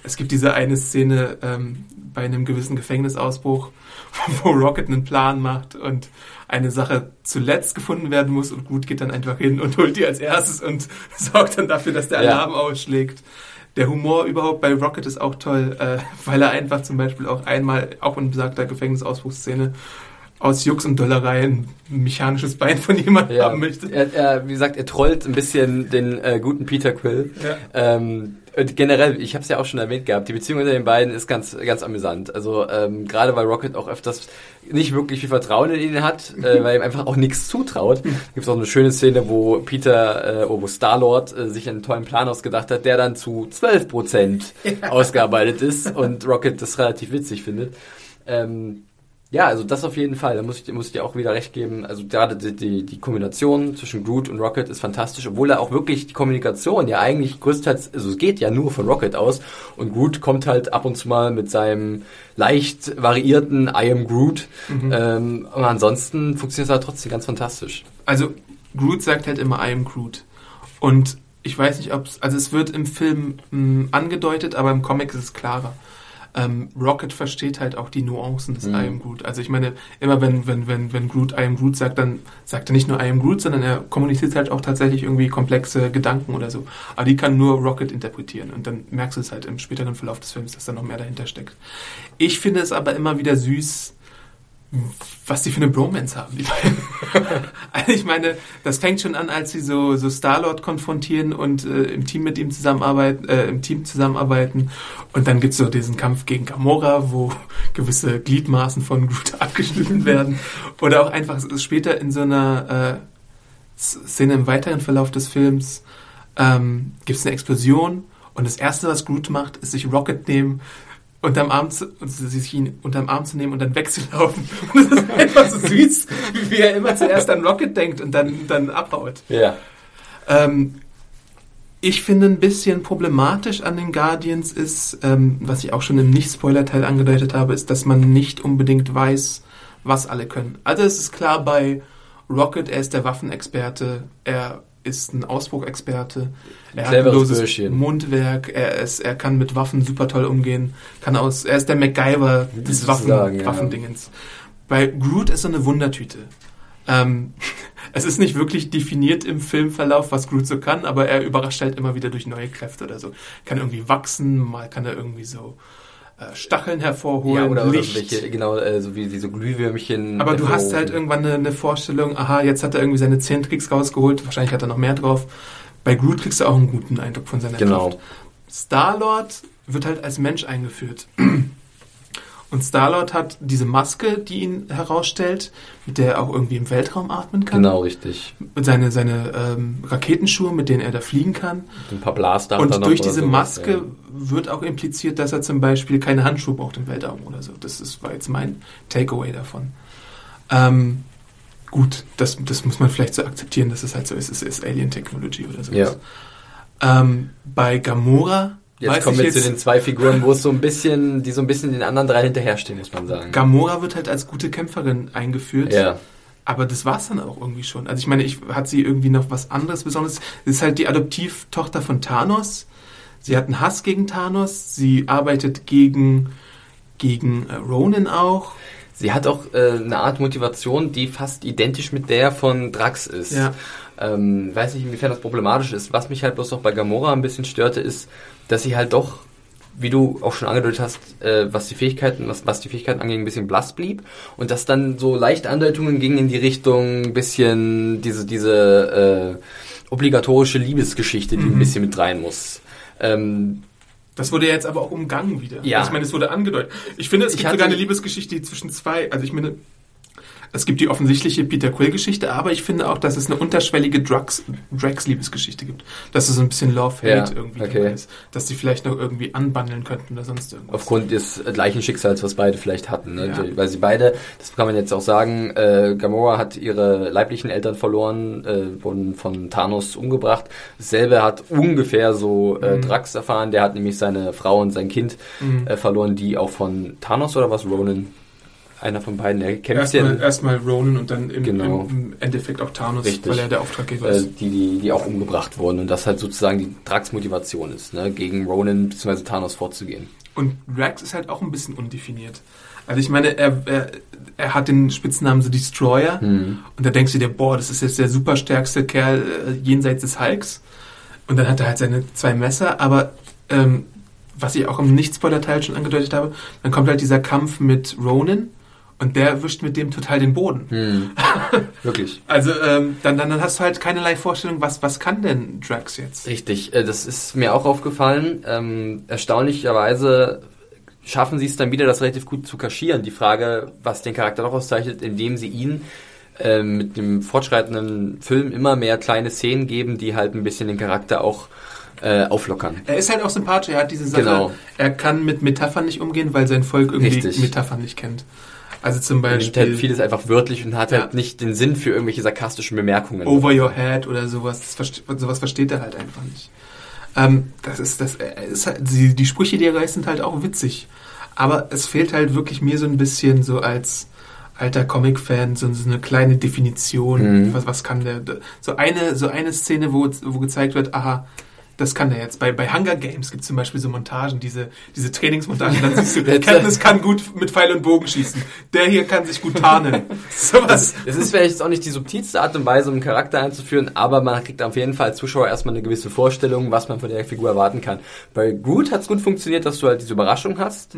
Es gibt diese eine Szene ähm, bei einem gewissen Gefängnisausbruch, [laughs] wo Rocket einen Plan macht und eine Sache zuletzt gefunden werden muss und Groot geht dann einfach hin und holt die als erstes und [laughs] sorgt dann dafür, dass der Ja. Alarm ausschlägt. Der Humor überhaupt bei Rocket ist auch toll, äh, weil er einfach zum Beispiel auch einmal, auch in besagter Gefängnisausbruchsszene, aus Jux und Dollerei ein mechanisches Bein von jemandem ja, haben möchte. er, er, wie gesagt, er trollt ein bisschen den äh, guten Peter Quill. Ja. Ähm, generell, ich habe es ja auch schon erwähnt gehabt, die Beziehung unter den beiden ist ganz, ganz amüsant. Also ähm, gerade weil Rocket auch öfters nicht wirklich viel Vertrauen in ihn hat, äh, [laughs] weil ihm einfach auch nichts zutraut. Gibt es auch eine schöne Szene, wo Peter, äh, wo Star Lord äh, sich einen tollen Plan ausgedacht hat, der dann zu 12 Prozent ausgearbeitet ist und Rocket das relativ witzig findet. Ähm, ja, also das auf jeden Fall. Da muss ich, muss ich dir auch wieder recht geben. Also gerade die, die, die Kombination zwischen Groot und Rocket ist fantastisch, obwohl er auch wirklich die Kommunikation ja eigentlich größtenteils, also es geht ja nur von Rocket aus und Groot kommt halt ab und zu mal mit seinem leicht variierten I am Groot. Ähm, aber ansonsten funktioniert es halt trotzdem ganz fantastisch. Also Groot sagt halt immer I am Groot. Und ich weiß nicht, ob es, also es wird im Film mh, angedeutet, aber im Comic ist es klarer. Ähm, Rocket versteht halt auch die Nuancen des I am Groot. Also ich meine, immer wenn, wenn, wenn, wenn Groot I am Groot sagt, dann sagt er nicht nur I am Groot, sondern er kommuniziert halt auch tatsächlich irgendwie komplexe Gedanken oder so. Aber die kann nur Rocket interpretieren. Und dann merkst du es halt im späteren Verlauf des Films, dass da noch mehr dahinter steckt. Ich finde es aber immer wieder süß, was die für eine Bromance haben, die beiden. [laughs] also ich meine, das fängt schon an, als sie so, so Star-Lord konfrontieren und äh, im Team mit ihm zusammenarbeiten, äh, im Team zusammenarbeiten. Und dann gibt's so diesen Kampf gegen Gamora, wo [laughs] gewisse Gliedmaßen von Groot [laughs] abgeschnitten werden. Oder auch einfach später in so einer äh, Szene im weiteren Verlauf des Films ähm, gibt's eine Explosion und das erste, was Groot macht, ist sich Rocket nehmen, unterm Arm zu, sich ihn unterm Arm zu nehmen und dann wegzulaufen. [laughs] Und das ist einfach so süß, wie er immer zuerst an Rocket denkt und dann, dann abhaut. Ja. Ähm, ich finde ein bisschen problematisch an den Guardians ist, ähm, was ich auch schon im Nicht-Spoiler-Teil angedeutet habe, ist, dass man nicht unbedingt weiß, was alle können. Also es ist klar bei Rocket, er ist der Waffenexperte, er ist ein Ausbruchexperte, er hat ein loses Bürschchen. Mundwerk, er, ist, er kann mit Waffen super toll umgehen, kann aus, er ist der MacGyver des Waffen, ja. Waffendingens. Bei Groot ist er eine Wundertüte. Ähm, [laughs] es ist nicht wirklich definiert im Filmverlauf, was Groot so kann, aber er überrascht halt immer wieder durch neue Kräfte oder so. Kann irgendwie wachsen, mal kann er irgendwie so Stacheln hervorholen, Ja, oder, oder Licht. welche, genau, äh, so wie diese Glühwürmchen. aber du hast halt irgendwann eine, eine Vorstellung, aha, jetzt hat er irgendwie seine 10 Tricks rausgeholt, wahrscheinlich hat er noch mehr drauf. Bei Groot kriegst du auch einen guten Eindruck von seiner Genau. Kraft. Star-Lord wird halt als Mensch eingeführt. Und Star-Lord hat diese Maske, die ihn herausstellt, mit der er auch irgendwie im Weltraum atmen kann. Genau, richtig. Und seine, seine ähm, Raketenschuhe, mit denen er da fliegen kann. Ein paar Blaster er Und durch diese sowas, Maske ja. wird auch impliziert, dass er zum Beispiel keine Handschuhe braucht im Weltraum oder so. Das ist, war jetzt mein Takeaway davon. Ähm, gut, das, das muss man vielleicht so akzeptieren, dass es halt so ist. Es ist Alien-Technology oder so. Ja. Ähm, bei Gamora Jetzt weiß kommen wir zu den zwei Figuren, wo es so ein bisschen, die so ein bisschen den anderen drei hinterherstehen, muss man sagen. Gamora wird halt als gute Kämpferin eingeführt. Ja. Aber das war's dann auch irgendwie schon. Also ich meine, ich hat sie irgendwie noch was anderes Besonderes. Sie ist halt die Adoptivtochter von Thanos. Sie hat einen Hass gegen Thanos. Sie arbeitet gegen gegen äh, Ronan auch. Sie hat auch äh, eine Art Motivation, die fast identisch mit der von Drax ist. Ja. Ähm, weiß nicht, inwiefern das problematisch ist. Was mich halt bloß auch bei Gamora ein bisschen störte, ist, dass sie halt doch wie du auch schon angedeutet hast, äh, was die Fähigkeiten, was, was die Fähigkeiten angeht, ein bisschen blass blieb und dass dann so leichte Andeutungen gingen in die Richtung ein bisschen diese diese äh, obligatorische Liebesgeschichte, die Mhm. ein bisschen mit rein muss. Ähm, Das wurde ja jetzt aber auch umgangen wieder. Ja. Also ich meine, es wurde angedeutet. Ich finde, es Ich gibt sogar eine Liebesgeschichte zwischen zwei. Also ich meine, es gibt die offensichtliche Peter Quill-Geschichte, aber ich finde auch, dass es eine unterschwellige Drax, Drax-Liebesgeschichte gibt. Dass es so ein bisschen Love-Hate Ja, irgendwie okay. ist. Dass die vielleicht noch irgendwie anbandeln könnten oder sonst irgendwas. aufgrund des gleichen Schicksals, was beide vielleicht hatten. Ne? Ja. Weil sie beide, das kann man jetzt auch sagen, äh, Gamora hat ihre leiblichen Eltern verloren, äh, wurden von Thanos umgebracht. Dasselbe hat ungefähr so Mhm. äh, Drax erfahren, der hat nämlich seine Frau und sein Kind Mhm. äh, verloren, die auch von Thanos oder was, Ronan? Einer von beiden, der kämpft ja, Erstmal, erstmal Ronan und dann im, Genau. im, Endeffekt auch Thanos, Richtig. weil er der Auftraggeber äh, ist. die, die, die auch umgebracht wurden und das halt sozusagen die Drax-Motivation ist, ne? gegen Ronan bzw. Thanos vorzugehen. Und Drax ist halt auch ein bisschen undefiniert. Also ich meine, er, er, er hat den Spitznamen The Destroyer Mhm. und da denkst du dir, boah, das ist jetzt der super stärkste Kerl äh, jenseits des Hulks. Und dann hat er halt seine zwei Messer, aber ähm, was ich auch im Nicht-Spoiler-Teil schon angedeutet habe, dann kommt halt dieser Kampf mit Ronan und der wischt mit dem total den Boden. Hm. [laughs] Wirklich. Also ähm, dann, dann, dann hast du halt keinerlei Vorstellung, was, was kann denn Drax jetzt? Richtig, äh, das ist mir auch aufgefallen. Ähm, erstaunlicherweise schaffen sie es dann wieder, das relativ gut zu kaschieren. Die Frage, was den Charakter noch auszeichnet, indem sie ihn ähm, mit dem fortschreitenden Film immer mehr kleine Szenen geben, die halt ein bisschen den Charakter auch äh, auflockern. Er ist halt auch sympathisch, er hat diese Sache, Genau. er kann mit Metaphern nicht umgehen, weil sein Volk irgendwie Richtig. Metaphern nicht kennt. Also zum Er nimmt Beispiel halt vieles einfach wörtlich und hat Ja. halt nicht den Sinn für irgendwelche sarkastischen Bemerkungen. over your head oder sowas, das sowas versteht er halt einfach nicht. Ähm, das ist, das er ist halt, die, die Sprüche, die er reißt, sind halt auch witzig. Aber es fehlt halt wirklich mir so ein bisschen so als alter Comic-Fan so, so eine kleine Definition, Mhm. was, was kann der, so eine, so eine Szene, wo, wo gezeigt wird, aha, das kann der jetzt. Bei, bei Hunger Games gibt es zum Beispiel so Montagen, diese, diese Trainingsmontagen. Dann siehst du, [laughs] Katniss kann gut mit Pfeil und Bogen schießen. Der hier kann sich gut tarnen. [laughs] Sowas. Es ist vielleicht auch nicht die subtilste Art und Weise, um einen Charakter einzuführen, aber man kriegt auf jeden Fall als Zuschauer erstmal eine gewisse Vorstellung, was man von der Figur erwarten kann. Bei Groot hat es gut funktioniert, dass du halt diese Überraschung hast,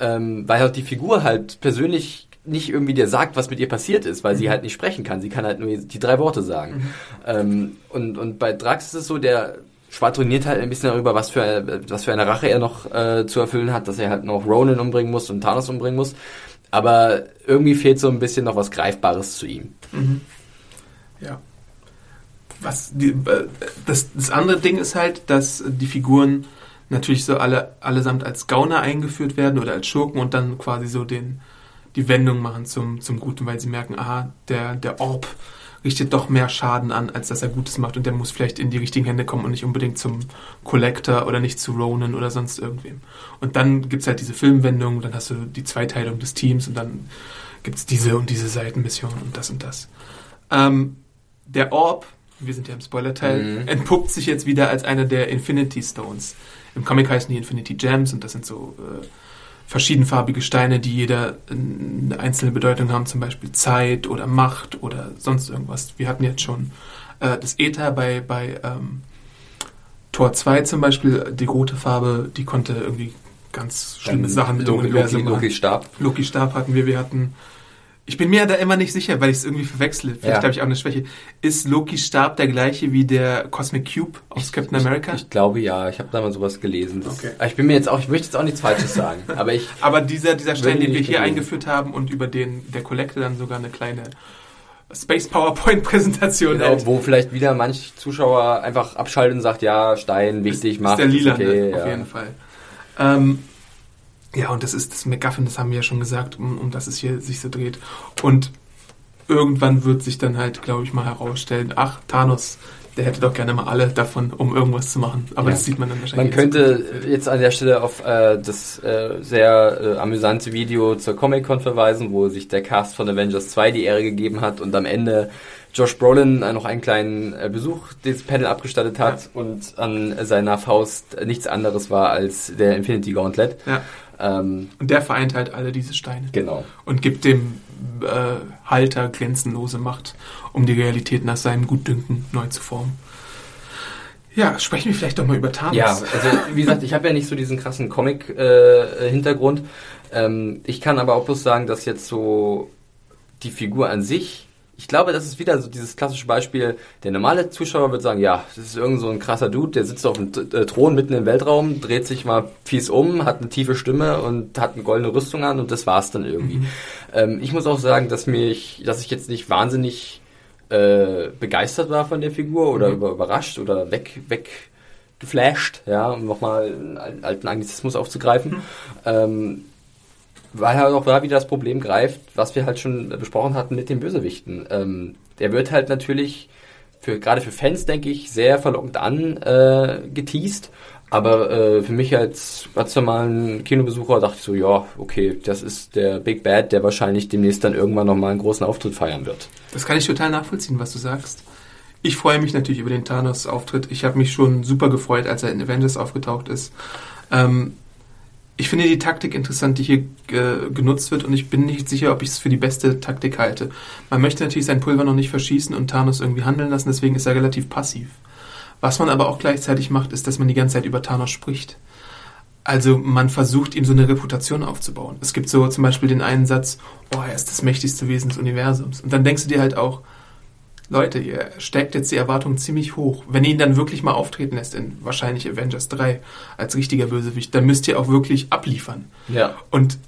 ähm, weil halt die Figur halt persönlich nicht irgendwie dir sagt, was mit ihr passiert ist, weil sie halt nicht sprechen kann. Sie kann halt nur die drei Worte sagen. Ähm, und, und bei Drax ist es so, der schwadroniert halt ein bisschen darüber, was für, was für eine Rache er noch äh, zu erfüllen hat, dass er halt noch Ronan umbringen muss und Thanos umbringen muss. Aber irgendwie fehlt so ein bisschen noch was Greifbares zu ihm. Ja. Was die, äh, das, das andere Ding ist halt, dass die Figuren natürlich so alle allesamt als Gauner eingeführt werden oder als Schurken und dann quasi so den die Wendung machen zum, zum Guten, weil sie merken, aha, der, der Orb richtet doch mehr Schaden an, als dass er Gutes macht und der muss vielleicht in die richtigen Hände kommen und nicht unbedingt zum Collector oder nicht zu Ronan oder sonst irgendwem. Und dann gibt's halt diese Filmwendung, dann hast du die Zweiteilung des Teams und dann gibt's diese und diese Seitenmission und das und das. Ähm, der Orb, wir sind ja im Spoiler-Teil, Mhm. entpuppt sich jetzt wieder als einer der Infinity Stones. Im Comic heißen die Infinity Gems und das sind so äh, verschiedenfarbige Steine, die jeder eine einzelne Bedeutung haben, zum Beispiel Zeit oder Macht oder sonst irgendwas. Wir hatten jetzt schon äh, das Äther bei, bei ähm, Tor 2 zum Beispiel, die rote Farbe, die konnte irgendwie ganz schlimme Sachen mit dem Universum Loki, machen. Loki Stab. Loki Stab hatten wir, wir hatten. Ich bin mir da immer nicht sicher, weil ich es irgendwie verwechsle. Vielleicht Ja. habe ich auch eine Schwäche. Ist Loki Stab der gleiche wie der Cosmic Cube aus Captain America? Ich glaube ja, ich habe da mal sowas gelesen. Okay. Ich bin mir jetzt auch, ich möchte jetzt auch nichts Falsches sagen, [laughs] aber ich Aber dieser, dieser Stein, den wir hier gelesen. eingeführt haben und über den der Collector dann sogar eine kleine Space PowerPoint-Präsentation genau, hält, wo vielleicht wieder manch Zuschauer einfach abschaltet und sagt, ja, Stein, wichtig, ist, macht, ist der lila, okay, auf ja. jeden Fall. Ähm, ja, und das ist das MacGuffin, das haben wir ja schon gesagt, um, um das es hier sich so dreht. Und irgendwann wird sich dann halt, glaube ich, mal herausstellen, ach, Thanos, der hätte doch gerne mal alle davon, um irgendwas zu machen. Aber Ja. das sieht man dann Man wahrscheinlich. könnte jetzt an der Stelle auf äh, das äh, sehr äh, amüsante Video zur Comic-Con verweisen, wo sich der Cast von Avengers 2 die Ehre gegeben hat und am Ende Josh Brolin äh, noch einen kleinen äh, Besuch des Panel abgestattet hat und an seiner Faust nichts anderes war als der Infinity Gauntlet. Ja. Ähm, Und der vereint halt alle diese Steine. genau. und gibt dem äh, Halter grenzenlose Macht, um die Realität nach seinem Gutdünken neu zu formen. Ja, sprechen wir vielleicht doch mal über Thanos. Ja, also wie gesagt, ich habe ja nicht so diesen krassen Comic-Hintergrund. ähm, ich kann aber auch bloß sagen, dass jetzt so die Figur an sich, ich glaube, das ist wieder so dieses klassische Beispiel, der normale Zuschauer wird sagen, ja, das ist irgend so ein krasser Dude, der sitzt auf dem äh, Thron mitten im Weltraum, dreht sich mal fies um, hat eine tiefe Stimme und hat eine goldene Rüstung an und das war's dann irgendwie. Ähm, ich muss auch sagen, dass mich, dass ich jetzt nicht wahnsinnig äh, begeistert war von der Figur oder über, überrascht oder weg, weg geflasht, ja, um nochmal einen al- alten Anglizismus aufzugreifen. Ähm, weil halt auch da wieder das Problem greift, was wir halt schon besprochen hatten mit den Bösewichten. Ähm, der wird halt natürlich für gerade für Fans, denke ich, sehr verlockend angeteased. Geteased. aber äh, für mich als ganz normalen Kinobesucher dachte ich so, ja, okay, das ist der Big Bad, der wahrscheinlich demnächst dann irgendwann nochmal einen großen Auftritt feiern wird. Das kann ich total nachvollziehen, was du sagst. Ich freue mich natürlich über den Thanos-Auftritt. Ich habe mich schon super gefreut, als er in Avengers aufgetaucht ist. Ähm, ich finde die Taktik interessant, die hier äh, genutzt wird, und ich bin nicht sicher, ob ich es für die beste Taktik halte. Man möchte natürlich sein Pulver noch nicht verschießen und Thanos irgendwie handeln lassen, deswegen ist er relativ passiv. Was man aber auch gleichzeitig macht, ist, dass man die ganze Zeit über Thanos spricht. Also man versucht ihm so eine Reputation aufzubauen. Es gibt so zum Beispiel den einen Satz, oh, er ist das mächtigste Wesen des Universums. Und dann denkst du dir halt auch, Leute, ihr steckt jetzt die Erwartungen ziemlich hoch. Wenn ihr ihn dann wirklich mal auftreten lässt in wahrscheinlich Avengers 3 als richtiger Bösewicht, dann müsst ihr auch wirklich abliefern. Ja. Und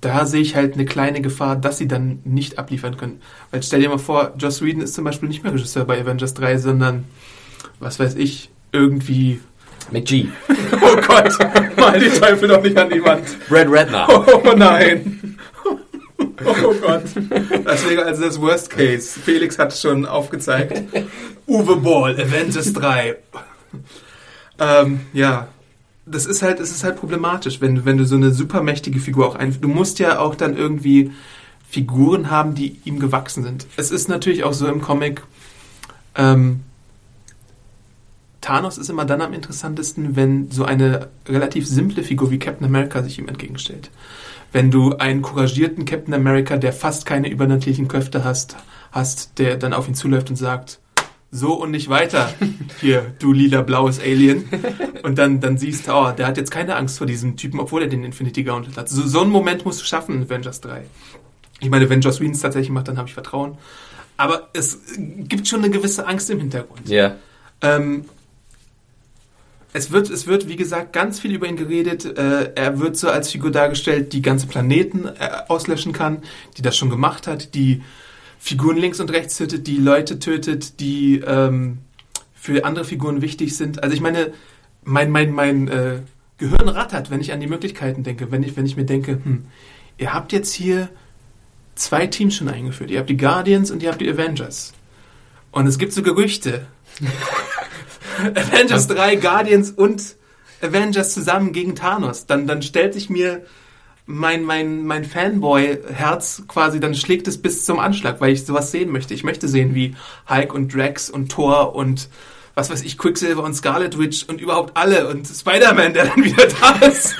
da sehe ich halt eine kleine Gefahr, dass sie dann nicht abliefern können. Weil stell dir mal vor, Joss Whedon ist zum Beispiel nicht mehr Regisseur bei Avengers 3, sondern, was weiß ich, irgendwie... McG. [laughs] Oh Gott, mal die Teufel doch nicht an die Wand. Brad Ratner. Oh nein. Oh Gott. [laughs] Das wäre also das Worst Case. Felix hat es schon aufgezeigt. Uwe Ball, Avengers 3. Ähm, ja. Das ist halt, es ist halt problematisch, wenn, wenn du so eine supermächtige Figur auch ein, du musst ja auch dann irgendwie Figuren haben, die ihm gewachsen sind. Es ist natürlich auch so im Comic, ähm, Thanos ist immer dann am interessantesten, wenn so eine relativ simple Figur wie Captain America sich ihm entgegenstellt. Wenn du einen couragierten Captain America, der fast keine übernatürlichen Kräfte hast, hast, der dann auf ihn zuläuft und sagt, so und nicht weiter, [laughs] hier, du lila-blaues Alien. Und dann, dann siehst du, oh, der hat jetzt keine Angst vor diesem Typen, obwohl er den Infinity Gauntlet hat. So, so einen Moment musst du schaffen in Avengers 3. Ich meine, wenn Joss Whedon es tatsächlich macht, dann habe ich Vertrauen. Aber es gibt schon eine gewisse Angst im Hintergrund. Ja. Ähm, es wird, es wird, wie gesagt, ganz viel über ihn geredet. Äh, er wird so als Figur dargestellt, die ganze Planeten äh, auslöschen kann, die das schon gemacht hat, die Figuren links und rechts tötet, die Leute tötet, die ähm, für andere Figuren wichtig sind. Also ich meine, mein, mein, mein äh, Gehirn rattert, wenn ich an die Möglichkeiten denke, wenn ich, wenn ich mir denke, hm, ihr habt jetzt hier zwei Teams schon eingeführt. Ihr habt die Guardians und ihr habt die Avengers. Und es gibt so Gerüchte. [laughs] Avengers 3, Guardians und Avengers zusammen gegen Thanos. Dann, dann stellt sich mir mein, mein, mein Fanboy-Herz quasi, dann schlägt es bis zum Anschlag, weil ich sowas sehen möchte. Ich möchte sehen, wie Hulk und Drax und Thor und was weiß ich, Quicksilver und Scarlet Witch und überhaupt alle und Spider-Man, der dann wieder [laughs] da ist,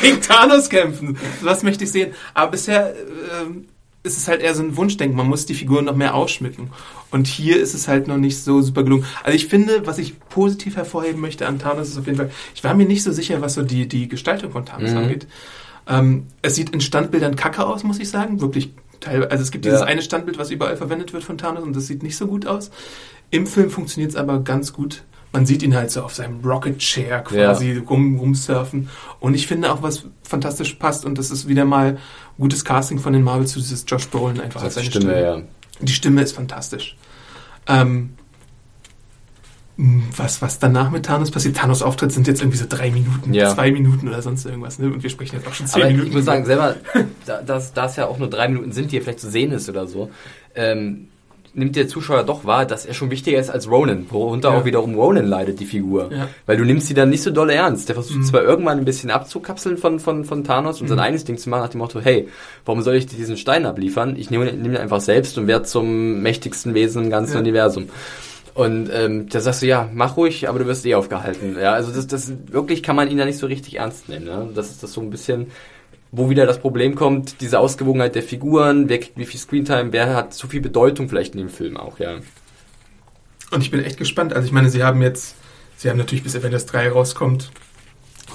gegen Thanos kämpfen. Sowas möchte ich sehen. Aber bisher ähm, ist es halt eher so ein Wunschdenken. Man muss die Figuren noch mehr ausschmücken. Und hier ist es halt noch nicht so super gelungen. Also ich finde, was ich positiv hervorheben möchte an Thanos ist auf jeden Fall, ich war mir nicht so sicher, was so die, die Gestaltung von Thanos Mhm. angeht. Ähm, es sieht in Standbildern kacke aus, muss ich sagen. Wirklich teilweise. Also es gibt dieses Ja. eine Standbild, was überall verwendet wird von Thanos und das sieht nicht so gut aus. Im Film funktioniert es aber ganz gut. Man sieht ihn halt so auf seinem Rocket Chair quasi rum, rumsurfen. Und ich finde auch, was fantastisch passt, und das ist wieder mal gutes Casting von den Marvel zu dieses Josh Brolin einfach als seine Stimme, Stimme. ja. Die Stimme ist fantastisch. Ähm, mh, was, was danach mit Thanos passiert, Thanos Auftritt sind jetzt irgendwie so drei Minuten, Ja. zwei Minuten oder sonst irgendwas, ne? Und wir sprechen jetzt auch schon zehn Aber Minuten. ich muss sagen, selber, [laughs] da, dass das ja auch nur drei Minuten sind, die er vielleicht zu sehen ist oder so, ähm, nimmt der Zuschauer doch wahr, dass er schon wichtiger ist als Ronan, worunter Ja. auch wiederum Ronan leidet, die Figur. Ja. Weil du nimmst sie dann nicht so doll ernst. Der versucht Mhm. zwar irgendwann ein bisschen abzukapseln von, von, von Thanos und sein Mhm. eigenes Ding zu machen, nach dem Motto, hey, warum soll ich dir diesen Stein abliefern? Ich nehme, nehme ihn einfach selbst und werde zum mächtigsten Wesen im ganzen Ja. Universum. Und ähm, da sagst du, ja, mach ruhig, aber du wirst eh aufgehalten. Ja, also das, das wirklich kann man ihn da nicht so richtig ernst nehmen. Ne? Das ist das so ein bisschen, wo wieder das Problem kommt, diese Ausgewogenheit der Figuren, wer kriegt wie viel Screentime, wer hat zu viel Bedeutung vielleicht in dem Film auch, ja. Und ich bin echt gespannt. Also ich meine, sie haben jetzt sie haben natürlich bis Avengers 3 rauskommt,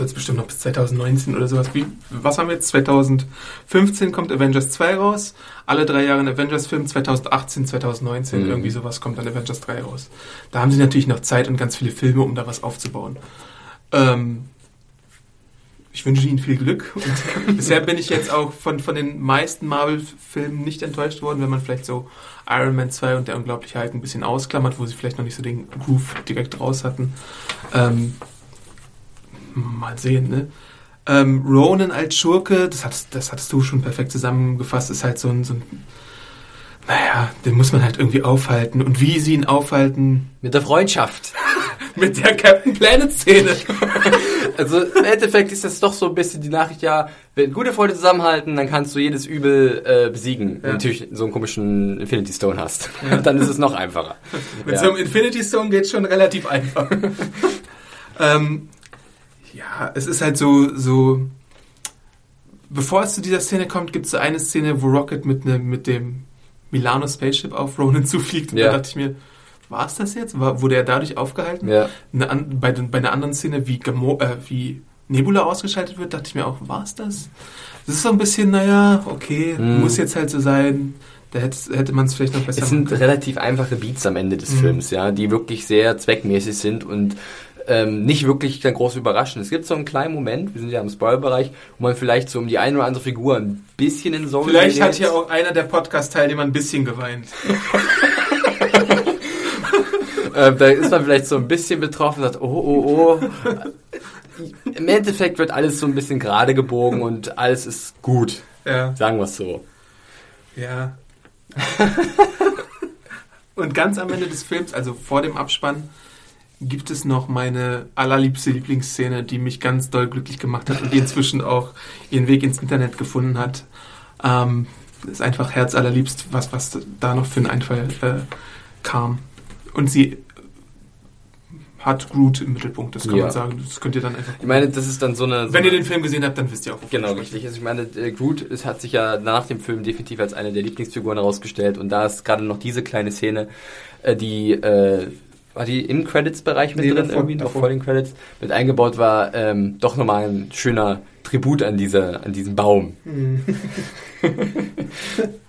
es bestimmt noch bis 2019 oder sowas. Wie, was haben wir jetzt? 2015 kommt Avengers 2 raus. Alle drei Jahre ein Avengers-Film. 2018, 2019, Mhm. irgendwie sowas kommt dann Avengers 3 raus. Da haben sie natürlich noch Zeit und ganz viele Filme, um da was aufzubauen. Ähm, ich wünsche Ihnen viel Glück. Und [laughs] bisher bin ich jetzt auch von, von den meisten Marvel-Filmen nicht enttäuscht worden, wenn man vielleicht so Iron Man 2 und der Unglaubliche Hulk ein bisschen ausklammert, wo sie vielleicht noch nicht so den Groove direkt raus hatten. Ähm, mal sehen, ne? Ähm, Ronan als Schurke, das hattest, das hattest du schon perfekt zusammengefasst, ist halt so ein, so ein, naja, den muss man halt irgendwie aufhalten. Und wie sie ihn aufhalten, Mit der Freundschaft. [laughs] mit der Captain Planet-Szene. [laughs] Also im Endeffekt ist das doch so ein bisschen die Nachricht, ja, wenn gute Freunde zusammenhalten, dann kannst du jedes Übel äh, besiegen. Wenn du Ja. natürlich so einen komischen Infinity Stone hast. dann ist es noch einfacher. Mit Ja. so einem Infinity Stone geht schon relativ einfach. [laughs] ähm, ja, es ist halt so, so. Bevor es zu dieser Szene kommt, gibt es so eine Szene, wo Rocket mit, ne, mit dem Milano Spaceship auf Ronan zufliegt. Und Ja. da dachte ich mir, war es das jetzt? War, wurde er dadurch aufgehalten? Ja. An, bei, den, bei einer anderen Szene, wie, Gamo, äh, wie Nebula ausgeschaltet wird, dachte ich mir auch, war es das? Das ist so ein bisschen, naja, okay, Mhm. muss jetzt halt so sein. Da hätte, hätte man es vielleicht noch besser Es sind relativ einfache Beats am Ende des Mhm. Films, ja, die wirklich sehr zweckmäßig sind und ähm, nicht wirklich dann groß überraschen. Es gibt so einen kleinen Moment, wir sind ja im Spoilerbereich, wo man vielleicht so um die eine oder andere Figur ein bisschen in Sorge Vielleicht hat ja auch einer der Podcast-Teilnehmer ein bisschen geweint. [laughs] Äh, da ist man vielleicht so ein bisschen betroffen und sagt, oh, oh, oh. Im Endeffekt wird alles so ein bisschen gerade gebogen und alles ist gut. Ja. Sagen wir es so. Ja. [laughs] Und ganz am Ende des Films, also vor dem Abspann, gibt es noch meine allerliebste Lieblingsszene, die mich ganz doll glücklich gemacht hat und die inzwischen auch ihren Weg ins Internet gefunden hat. Ähm, das ist einfach herzallerliebst, was, was da noch für ein Einfall äh, kam. Und sie hat Groot im Mittelpunkt, das kann Ja. man sagen. Das könnt ihr dann einfach. Ich meine, das ist dann so eine... So Wenn ihr den Film gesehen habt, dann wisst ihr auch. Genau, richtig. Also ich meine, äh, Groot es hat sich ja nach dem Film definitiv als eine der Lieblingsfiguren herausgestellt und da ist gerade noch diese kleine Szene, äh, die äh, war die im Credits-Bereich mit Nee, drin, davor, irgendwie davor. vor den Credits mit eingebaut war, ähm, doch nochmal ein schöner Tribut an diese, an diesen Baum. [laughs] [laughs]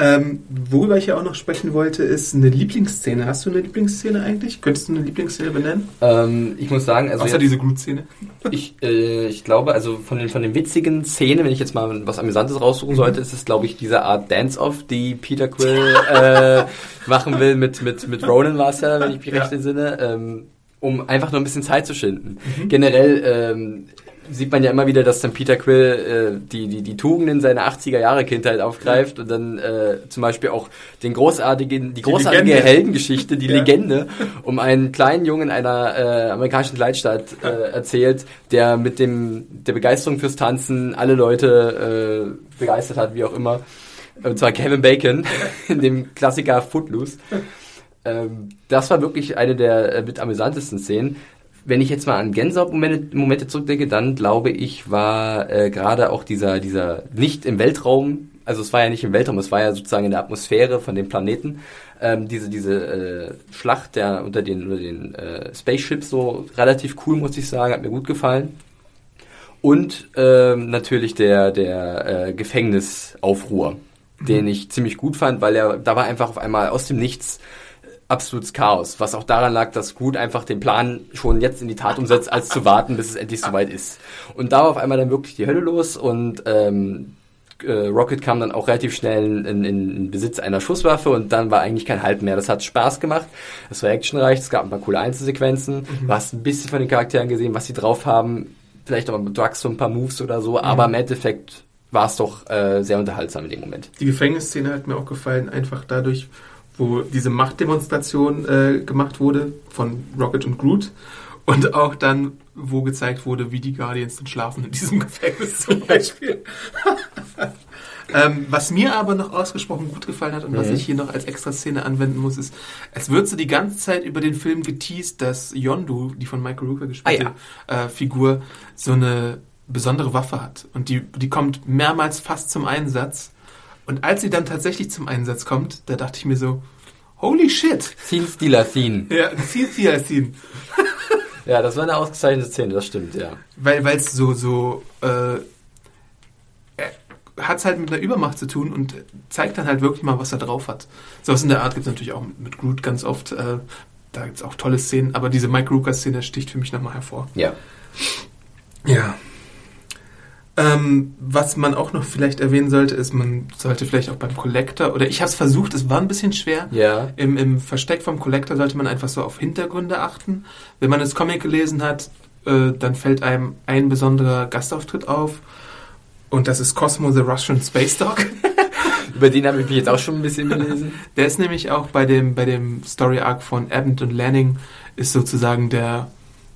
Ähm, worüber ich ja auch noch sprechen wollte, ist eine Lieblingsszene. Hast du eine Lieblingsszene eigentlich? Könntest du eine Lieblingsszene benennen? Ähm, ich muss sagen, also Außer jetzt- diese Groot-Szene. Ich, äh, ich glaube, also von den, von den witzigen Szenen, wenn ich jetzt mal was Amüsantes raussuchen sollte, ist es, glaube ich, diese Art Dance-Off, die Peter Quill äh, [laughs] machen will mit, mit, mit Ronan war es ja, wenn ich mich Ja. recht entsinne, ähm, um einfach nur ein bisschen Zeit zu schinden. Generell ähm, sieht man ja immer wieder, dass dann Peter Quill äh, die, die, die Tugenden seiner 80er-Jahre-Kindheit aufgreift und dann äh, zum Beispiel auch den großartigen, die großartige Legende. Heldengeschichte, die Ja. Legende, um einen kleinen Jungen einer äh, amerikanischen Kleinstadt äh, erzählt, der mit dem der Begeisterung fürs Tanzen alle Leute äh, begeistert hat, wie auch immer. Und zwar Kevin Bacon [laughs] in dem Klassiker Footloose. Ähm, das war wirklich eine der äh, mit amüsantesten Szenen. Wenn ich jetzt mal an Gänsehautmomente Momente zurückdenke, dann glaube ich, war äh, gerade auch dieser, dieser nicht im Weltraum, also es war ja nicht im Weltraum, es war ja sozusagen in der Atmosphäre von dem Planeten, ähm, diese, diese äh, Schlacht der unter den, unter den äh, Spaceships so relativ cool, muss ich sagen, hat mir gut gefallen. Und ähm, natürlich der, der äh, Gefängnisaufruhr, den ich ziemlich gut fand, weil er, da war einfach auf einmal aus dem Nichts absolutes Chaos, was auch daran lag, dass Groot einfach den Plan schon jetzt in die Tat umsetzt, als zu warten, bis es endlich soweit ist. Und da war auf einmal dann wirklich die Hölle los und ähm, äh, Rocket kam dann auch relativ schnell in, in, in Besitz einer Schusswaffe und dann war eigentlich kein Halt mehr. Das hat Spaß gemacht, es war actionreich, es gab ein paar coole Einzelsequenzen, du hast ein bisschen von den Charakteren gesehen, was sie drauf haben, vielleicht auch mit Drugs so ein paar Moves oder so, aber im Endeffekt war es doch äh, sehr unterhaltsam in dem Moment. Die Gefängnisszene hat mir auch gefallen, einfach dadurch, wo diese Machtdemonstration äh, gemacht wurde von Rocket und Groot und auch dann, wo gezeigt wurde, wie die Guardians dann schlafen in diesem [laughs] Gefängnis zum [laughs] Beispiel. ähm, was mir aber noch ausgesprochen gut gefallen hat und was Mhm. ich hier noch als extra Szene anwenden muss, ist, es wird so die ganze Zeit über den Film geteased, dass Yondu, die von Michael Rooker gespielte äh, Figur, so eine besondere Waffe hat. Und die, die kommt mehrmals fast zum Einsatz. Und als sie dann tatsächlich zum Einsatz kommt, da dachte ich mir so, holy shit. Scene Stealer Scene. Ja, viel, viel Scene. Ja, das war eine ausgezeichnete Szene, das stimmt, ja. Weil es so, so, äh, hat es halt mit einer Übermacht zu tun und zeigt dann halt wirklich mal, was er drauf hat. Sowas in der Art gibt es natürlich auch mit Groot ganz oft. Äh, da gibt es auch tolle Szenen, aber diese Mike Rooker-Szene sticht für mich nochmal hervor. Ja. Ja. Ähm, was man auch noch vielleicht erwähnen sollte, ist, man sollte vielleicht auch beim Collector, oder ich habe es versucht, es war ein bisschen schwer. Ja. Im, Im Versteck vom Collector sollte man einfach so auf Hintergründe achten. Wenn man das Comic gelesen hat, äh, dann fällt einem ein besonderer Gastauftritt auf. Und das ist Cosmo the Russian Space Dog. [laughs] Über den habe ich mich jetzt auch schon ein bisschen gelesen. Der ist nämlich auch bei dem, bei dem Story Arc von Abbott und Lanning, ist sozusagen der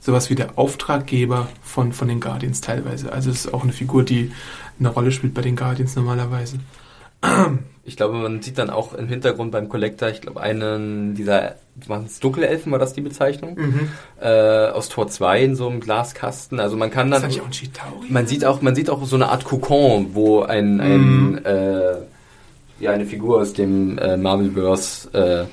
sowas wie der Auftraggeber von, von den Guardians teilweise. Also es ist auch eine Figur, die eine Rolle spielt bei den Guardians normalerweise. Ich glaube, man sieht dann auch im Hintergrund beim Collector, ich glaube, einen dieser, waren es dunkle Elfen, war das die Bezeichnung? Mhm. Äh, aus Tor 2 in so einem Glaskasten. Also man kann dann. das nicht auch ein Chitauri? Man sieht auch, man sieht auch so eine Art Kokon, wo ein, ein Mhm. äh, ja, eine Figur aus dem äh, Marvelverse äh,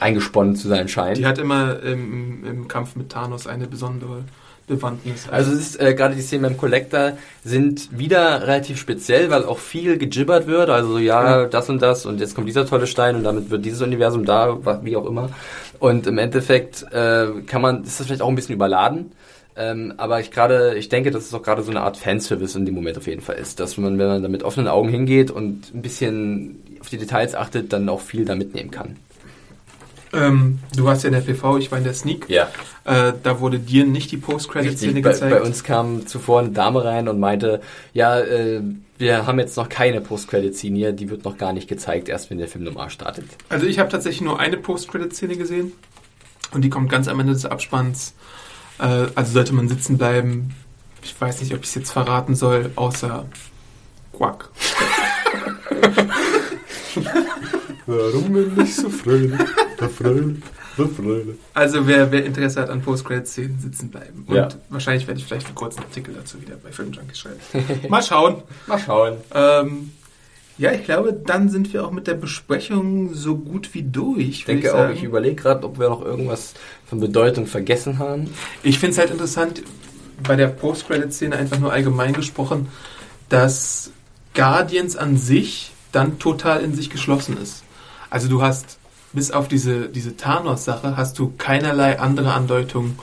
eingesponnen zu sein scheint. Die hat immer im, im Kampf mit Thanos eine besondere Bewandtnis. Also es ist äh, gerade die Szenen beim Collector sind wieder relativ speziell, weil auch viel gejibbert wird. Also so, ja, Ja. das und das und jetzt kommt dieser tolle Stein und damit wird dieses Universum da, wie auch immer. Und im Endeffekt äh, kann man, ist das vielleicht auch ein bisschen überladen. Ähm, aber ich gerade, ich denke, dass es auch gerade so eine Art Fanservice in dem Moment auf jeden Fall ist, dass man, wenn man da mit offenen Augen hingeht und ein bisschen auf die Details achtet, dann auch viel da mitnehmen kann. Ähm, du warst ja in der PV, ich war in der Sneak. Ja. Äh, da wurde dir nicht die Post-Credit-Szene gezeigt. bei uns kam zuvor eine Dame rein und meinte, ja, äh, wir haben jetzt noch keine Post-Credit-Scene hier, die wird noch gar nicht gezeigt, erst wenn der Film normal startet. Also ich habe tatsächlich nur eine Post-Credit-Szene gesehen und die kommt ganz am Ende des Abspanns. Äh, also sollte man sitzen bleiben. Ich weiß nicht, ob ich es jetzt verraten soll, außer Quack. Warum bin ich so fröhlich? So fröhlich, fröhlich. Also wer, wer Interesse hat an Post-Credit-Szenen, sitzen bleiben. Und Ja. wahrscheinlich werde ich vielleicht einen kurzen Artikel dazu wieder bei Film Junkie schreiben. [laughs] Mal schauen. Mal schauen. Ähm, ja, ich glaube, dann sind wir auch mit der Besprechung so gut wie durch. Ich denke auch, ich überlege gerade, ob wir noch irgendwas von Bedeutung vergessen haben. Ich finde es halt interessant, bei der Post-Credit-Szene einfach nur allgemein gesprochen, dass Guardians an sich dann total in sich geschlossen ist. Also du hast, bis auf diese, diese Thanos-Sache, hast du keinerlei andere Andeutung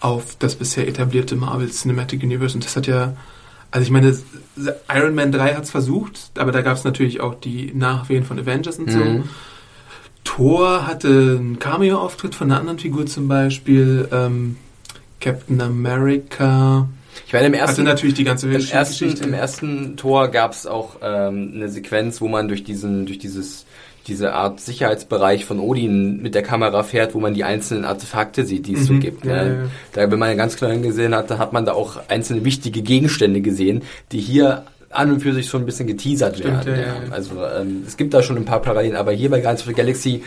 auf das bisher etablierte Marvel Cinematic Universe. Und das hat ja, also ich meine, Iron Man 3 hat es versucht, aber da gab es natürlich auch die Nachwehen von Avengers und so. Mhm. Thor hatte einen Cameo-Auftritt von einer anderen Figur zum Beispiel. Ähm, Captain America Ich meine, im hatte ersten, natürlich die ganze im ersten, Geschichte. im ersten Tor gab es auch ähm, eine Sequenz, wo man durch diesen, durch dieses diese Art Sicherheitsbereich von Odin mit der Kamera fährt, wo man die einzelnen Artefakte sieht, die es so Mhm. gibt. Ja, ne? ja, ja. Da, wenn man ganz klar hingesehen hat, da hat man da auch einzelne wichtige Gegenstände gesehen, die hier an und für sich schon ein bisschen geteasert Stimmt, werden. ja. Also ähm, es gibt da schon ein paar Parallelen, aber hier bei Guardians of the Galaxy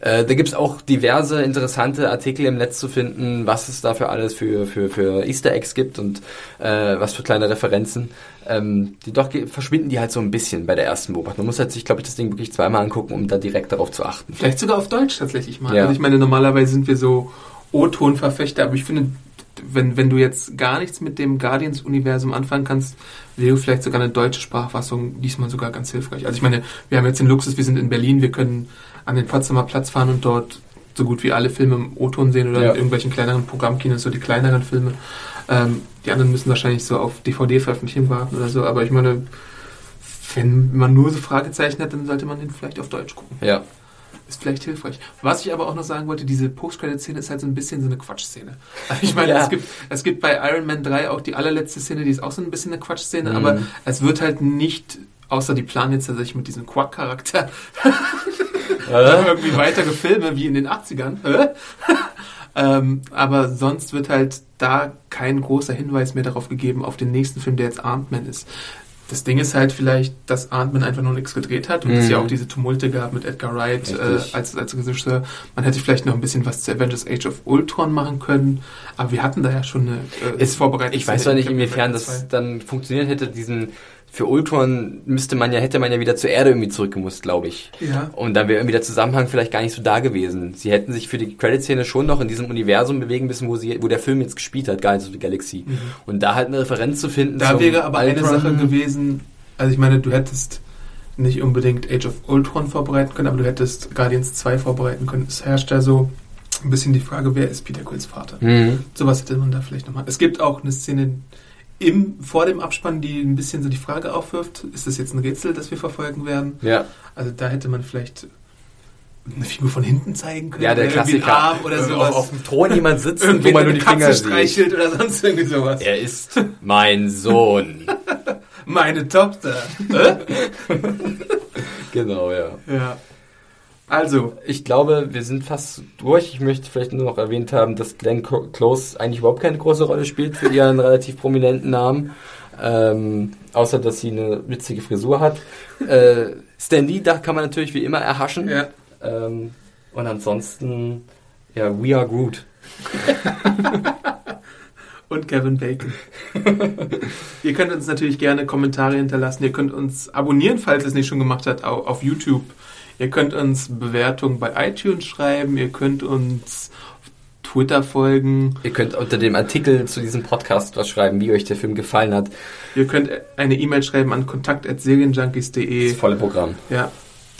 äh, da gibt's auch diverse interessante Artikel im Netz zu finden, was es da für alles für, für, für Easter Eggs gibt und äh, was für kleine Referenzen. Ähm, die doch verschwinden die halt so ein bisschen bei der ersten Beobachtung. Man muss halt sich, glaube ich, das Ding wirklich zweimal angucken, um da direkt darauf zu achten. Vielleicht sogar auf Deutsch tatsächlich mal. Ja. Also ich meine, normalerweise sind wir so O-Ton-Verfechter, aber ich finde, wenn, wenn du jetzt gar nichts mit dem Guardians-Universum anfangen kannst, wäre vielleicht sogar eine deutsche Sprachfassung diesmal sogar ganz hilfreich. Also ich meine, wir haben jetzt den Luxus, wir sind in Berlin, wir können an den Potsdamer Platz fahren und dort so gut wie alle Filme im O-Ton sehen oder Ja. in irgendwelchen kleineren Programmkinos, so die kleineren Filme. Ähm, die anderen müssen wahrscheinlich so auf DVD-Veröffentlichung warten oder so, aber ich meine, wenn man nur so Fragezeichen hat, dann sollte man den vielleicht auf Deutsch gucken. Ja. Ist vielleicht hilfreich. Was ich aber auch noch sagen wollte, diese Post-Credit-Szene ist halt so ein bisschen so eine Quatschszene. [laughs] Also ich meine, Ja. es, gibt, es gibt bei Iron Man 3 auch die allerletzte Szene, die ist auch so ein bisschen eine Quatschszene, Mhm. aber es wird halt nicht, außer die planen jetzt tatsächlich mit diesem Quack-Charakter [laughs] irgendwie weiter gefilmt, wie in den 80ern. Hä? [laughs] ähm, aber sonst wird halt da kein großer Hinweis mehr darauf gegeben, auf den nächsten Film, der jetzt Ant-Man ist. Das Ding ist halt vielleicht, dass Ant-Man einfach nur nichts gedreht hat und es Mhm. ja auch diese Tumulte gab mit Edgar Wright äh, als, als Regisseur. Man hätte vielleicht noch ein bisschen was zu Avengers Age of Ultron machen können, aber wir hatten da ja schon eine äh, Es, vorbereitet. ich weiß zwar nicht, inwiefern das dann funktioniert hätte, diesen für Ultron müsste man ja, hätte man ja wieder zur Erde irgendwie zurückgemusst, glaube ich. Ja. Und dann wäre irgendwie der Zusammenhang vielleicht gar nicht so da gewesen. Sie hätten sich für die Credit-Szene schon noch in diesem Universum bewegen müssen, wo sie, wo der Film jetzt gespielt hat, Guardians of the Galaxy. Und da halt eine Referenz zu finden. Mhm. Da wäre aber eine Ultron. Sache gewesen, also ich meine, du hättest nicht unbedingt Age of Ultron vorbereiten können, aber du hättest Guardians 2 vorbereiten können. Es herrscht da so ein bisschen die Frage, wer ist Peter Quills Vater? Mhm. Sowas hätte man da vielleicht nochmal. Es gibt auch eine Szene im, vor dem Abspann, die ein bisschen so die Frage aufwirft, ist das jetzt ein Rätsel, das wir verfolgen werden? Ja. Also da hätte man vielleicht eine Figur von hinten zeigen können. Ja, der Klassiker. Arm oder sowas. Auf, auf dem Thron jemand sitzen, [laughs] irgendwie wo man nur eine die Katze Finger sieht. streichelt oder sonst irgendwie sowas. Er ist mein Sohn. [laughs] Meine Tochter. [laughs] Genau, ja. ja. Also, Ich glaube, wir sind fast durch. Ich möchte vielleicht nur noch erwähnt haben, dass Glenn Close eigentlich überhaupt keine große Rolle spielt für ihren [laughs] relativ prominenten Namen. Ähm, außer, dass sie eine witzige Frisur hat. Äh, Stan Lee, da kann man natürlich wie immer erhaschen. ja. Ähm, und ansonsten, ja, We Are Groot. [laughs] Und Kevin Bacon. [laughs] ihr könnt uns natürlich gerne Kommentare hinterlassen. Ihr könnt uns abonnieren, falls ihr es nicht schon gemacht habt, au- auf YouTube. Ihr könnt uns Bewertungen bei iTunes schreiben. Ihr könnt uns auf Twitter folgen. Ihr könnt unter dem Artikel zu diesem Podcast was schreiben, wie euch der Film gefallen hat. Ihr könnt eine E-Mail schreiben an kontakt.serienjunkies.de. Das volle Programm. Ja,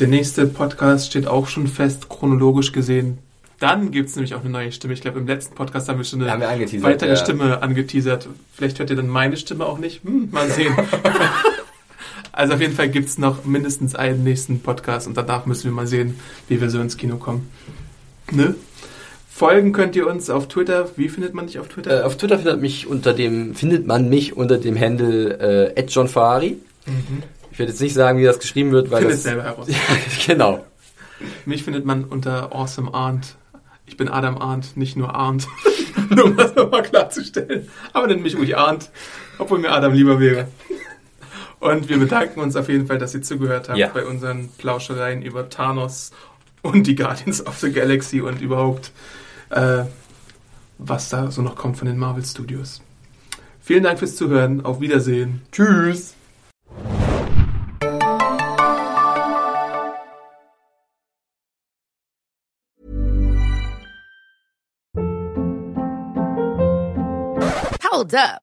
der nächste Podcast steht auch schon fest, chronologisch gesehen. Dann gibt es nämlich auch eine neue Stimme. Ich glaube, im letzten Podcast haben wir schon eine wir weitere ja. Stimme angeteasert. Vielleicht hört ihr dann meine Stimme auch nicht. Hm, mal sehen. [laughs] also auf jeden Fall gibt es noch mindestens einen nächsten Podcast und danach müssen wir mal sehen, wie wir so ins Kino kommen. Ne? Folgen könnt ihr uns auf Twitter. Wie findet man dich auf Twitter? Äh, auf Twitter findet, mich unter dem, findet man mich unter dem Handle äh, @johnferrari. Ich werde jetzt nicht sagen, wie das geschrieben wird, weil Findet das, selber heraus. [laughs] Ja, genau. Mich findet man unter Awesome Arndt. Ich bin Adam Arndt, nicht nur Arndt. [laughs] nur um das nochmal klarzustellen. Aber nennt mich ruhig Arndt, obwohl mir Adam lieber wäre. Und wir bedanken uns auf jeden Fall, dass ihr zugehört habt Ja. bei unseren Plauschereien über Thanos und die Guardians of the Galaxy und überhaupt, äh, was da so noch kommt von den Marvel Studios. Vielen Dank fürs Zuhören. Auf Wiedersehen. Tschüss. Hold up.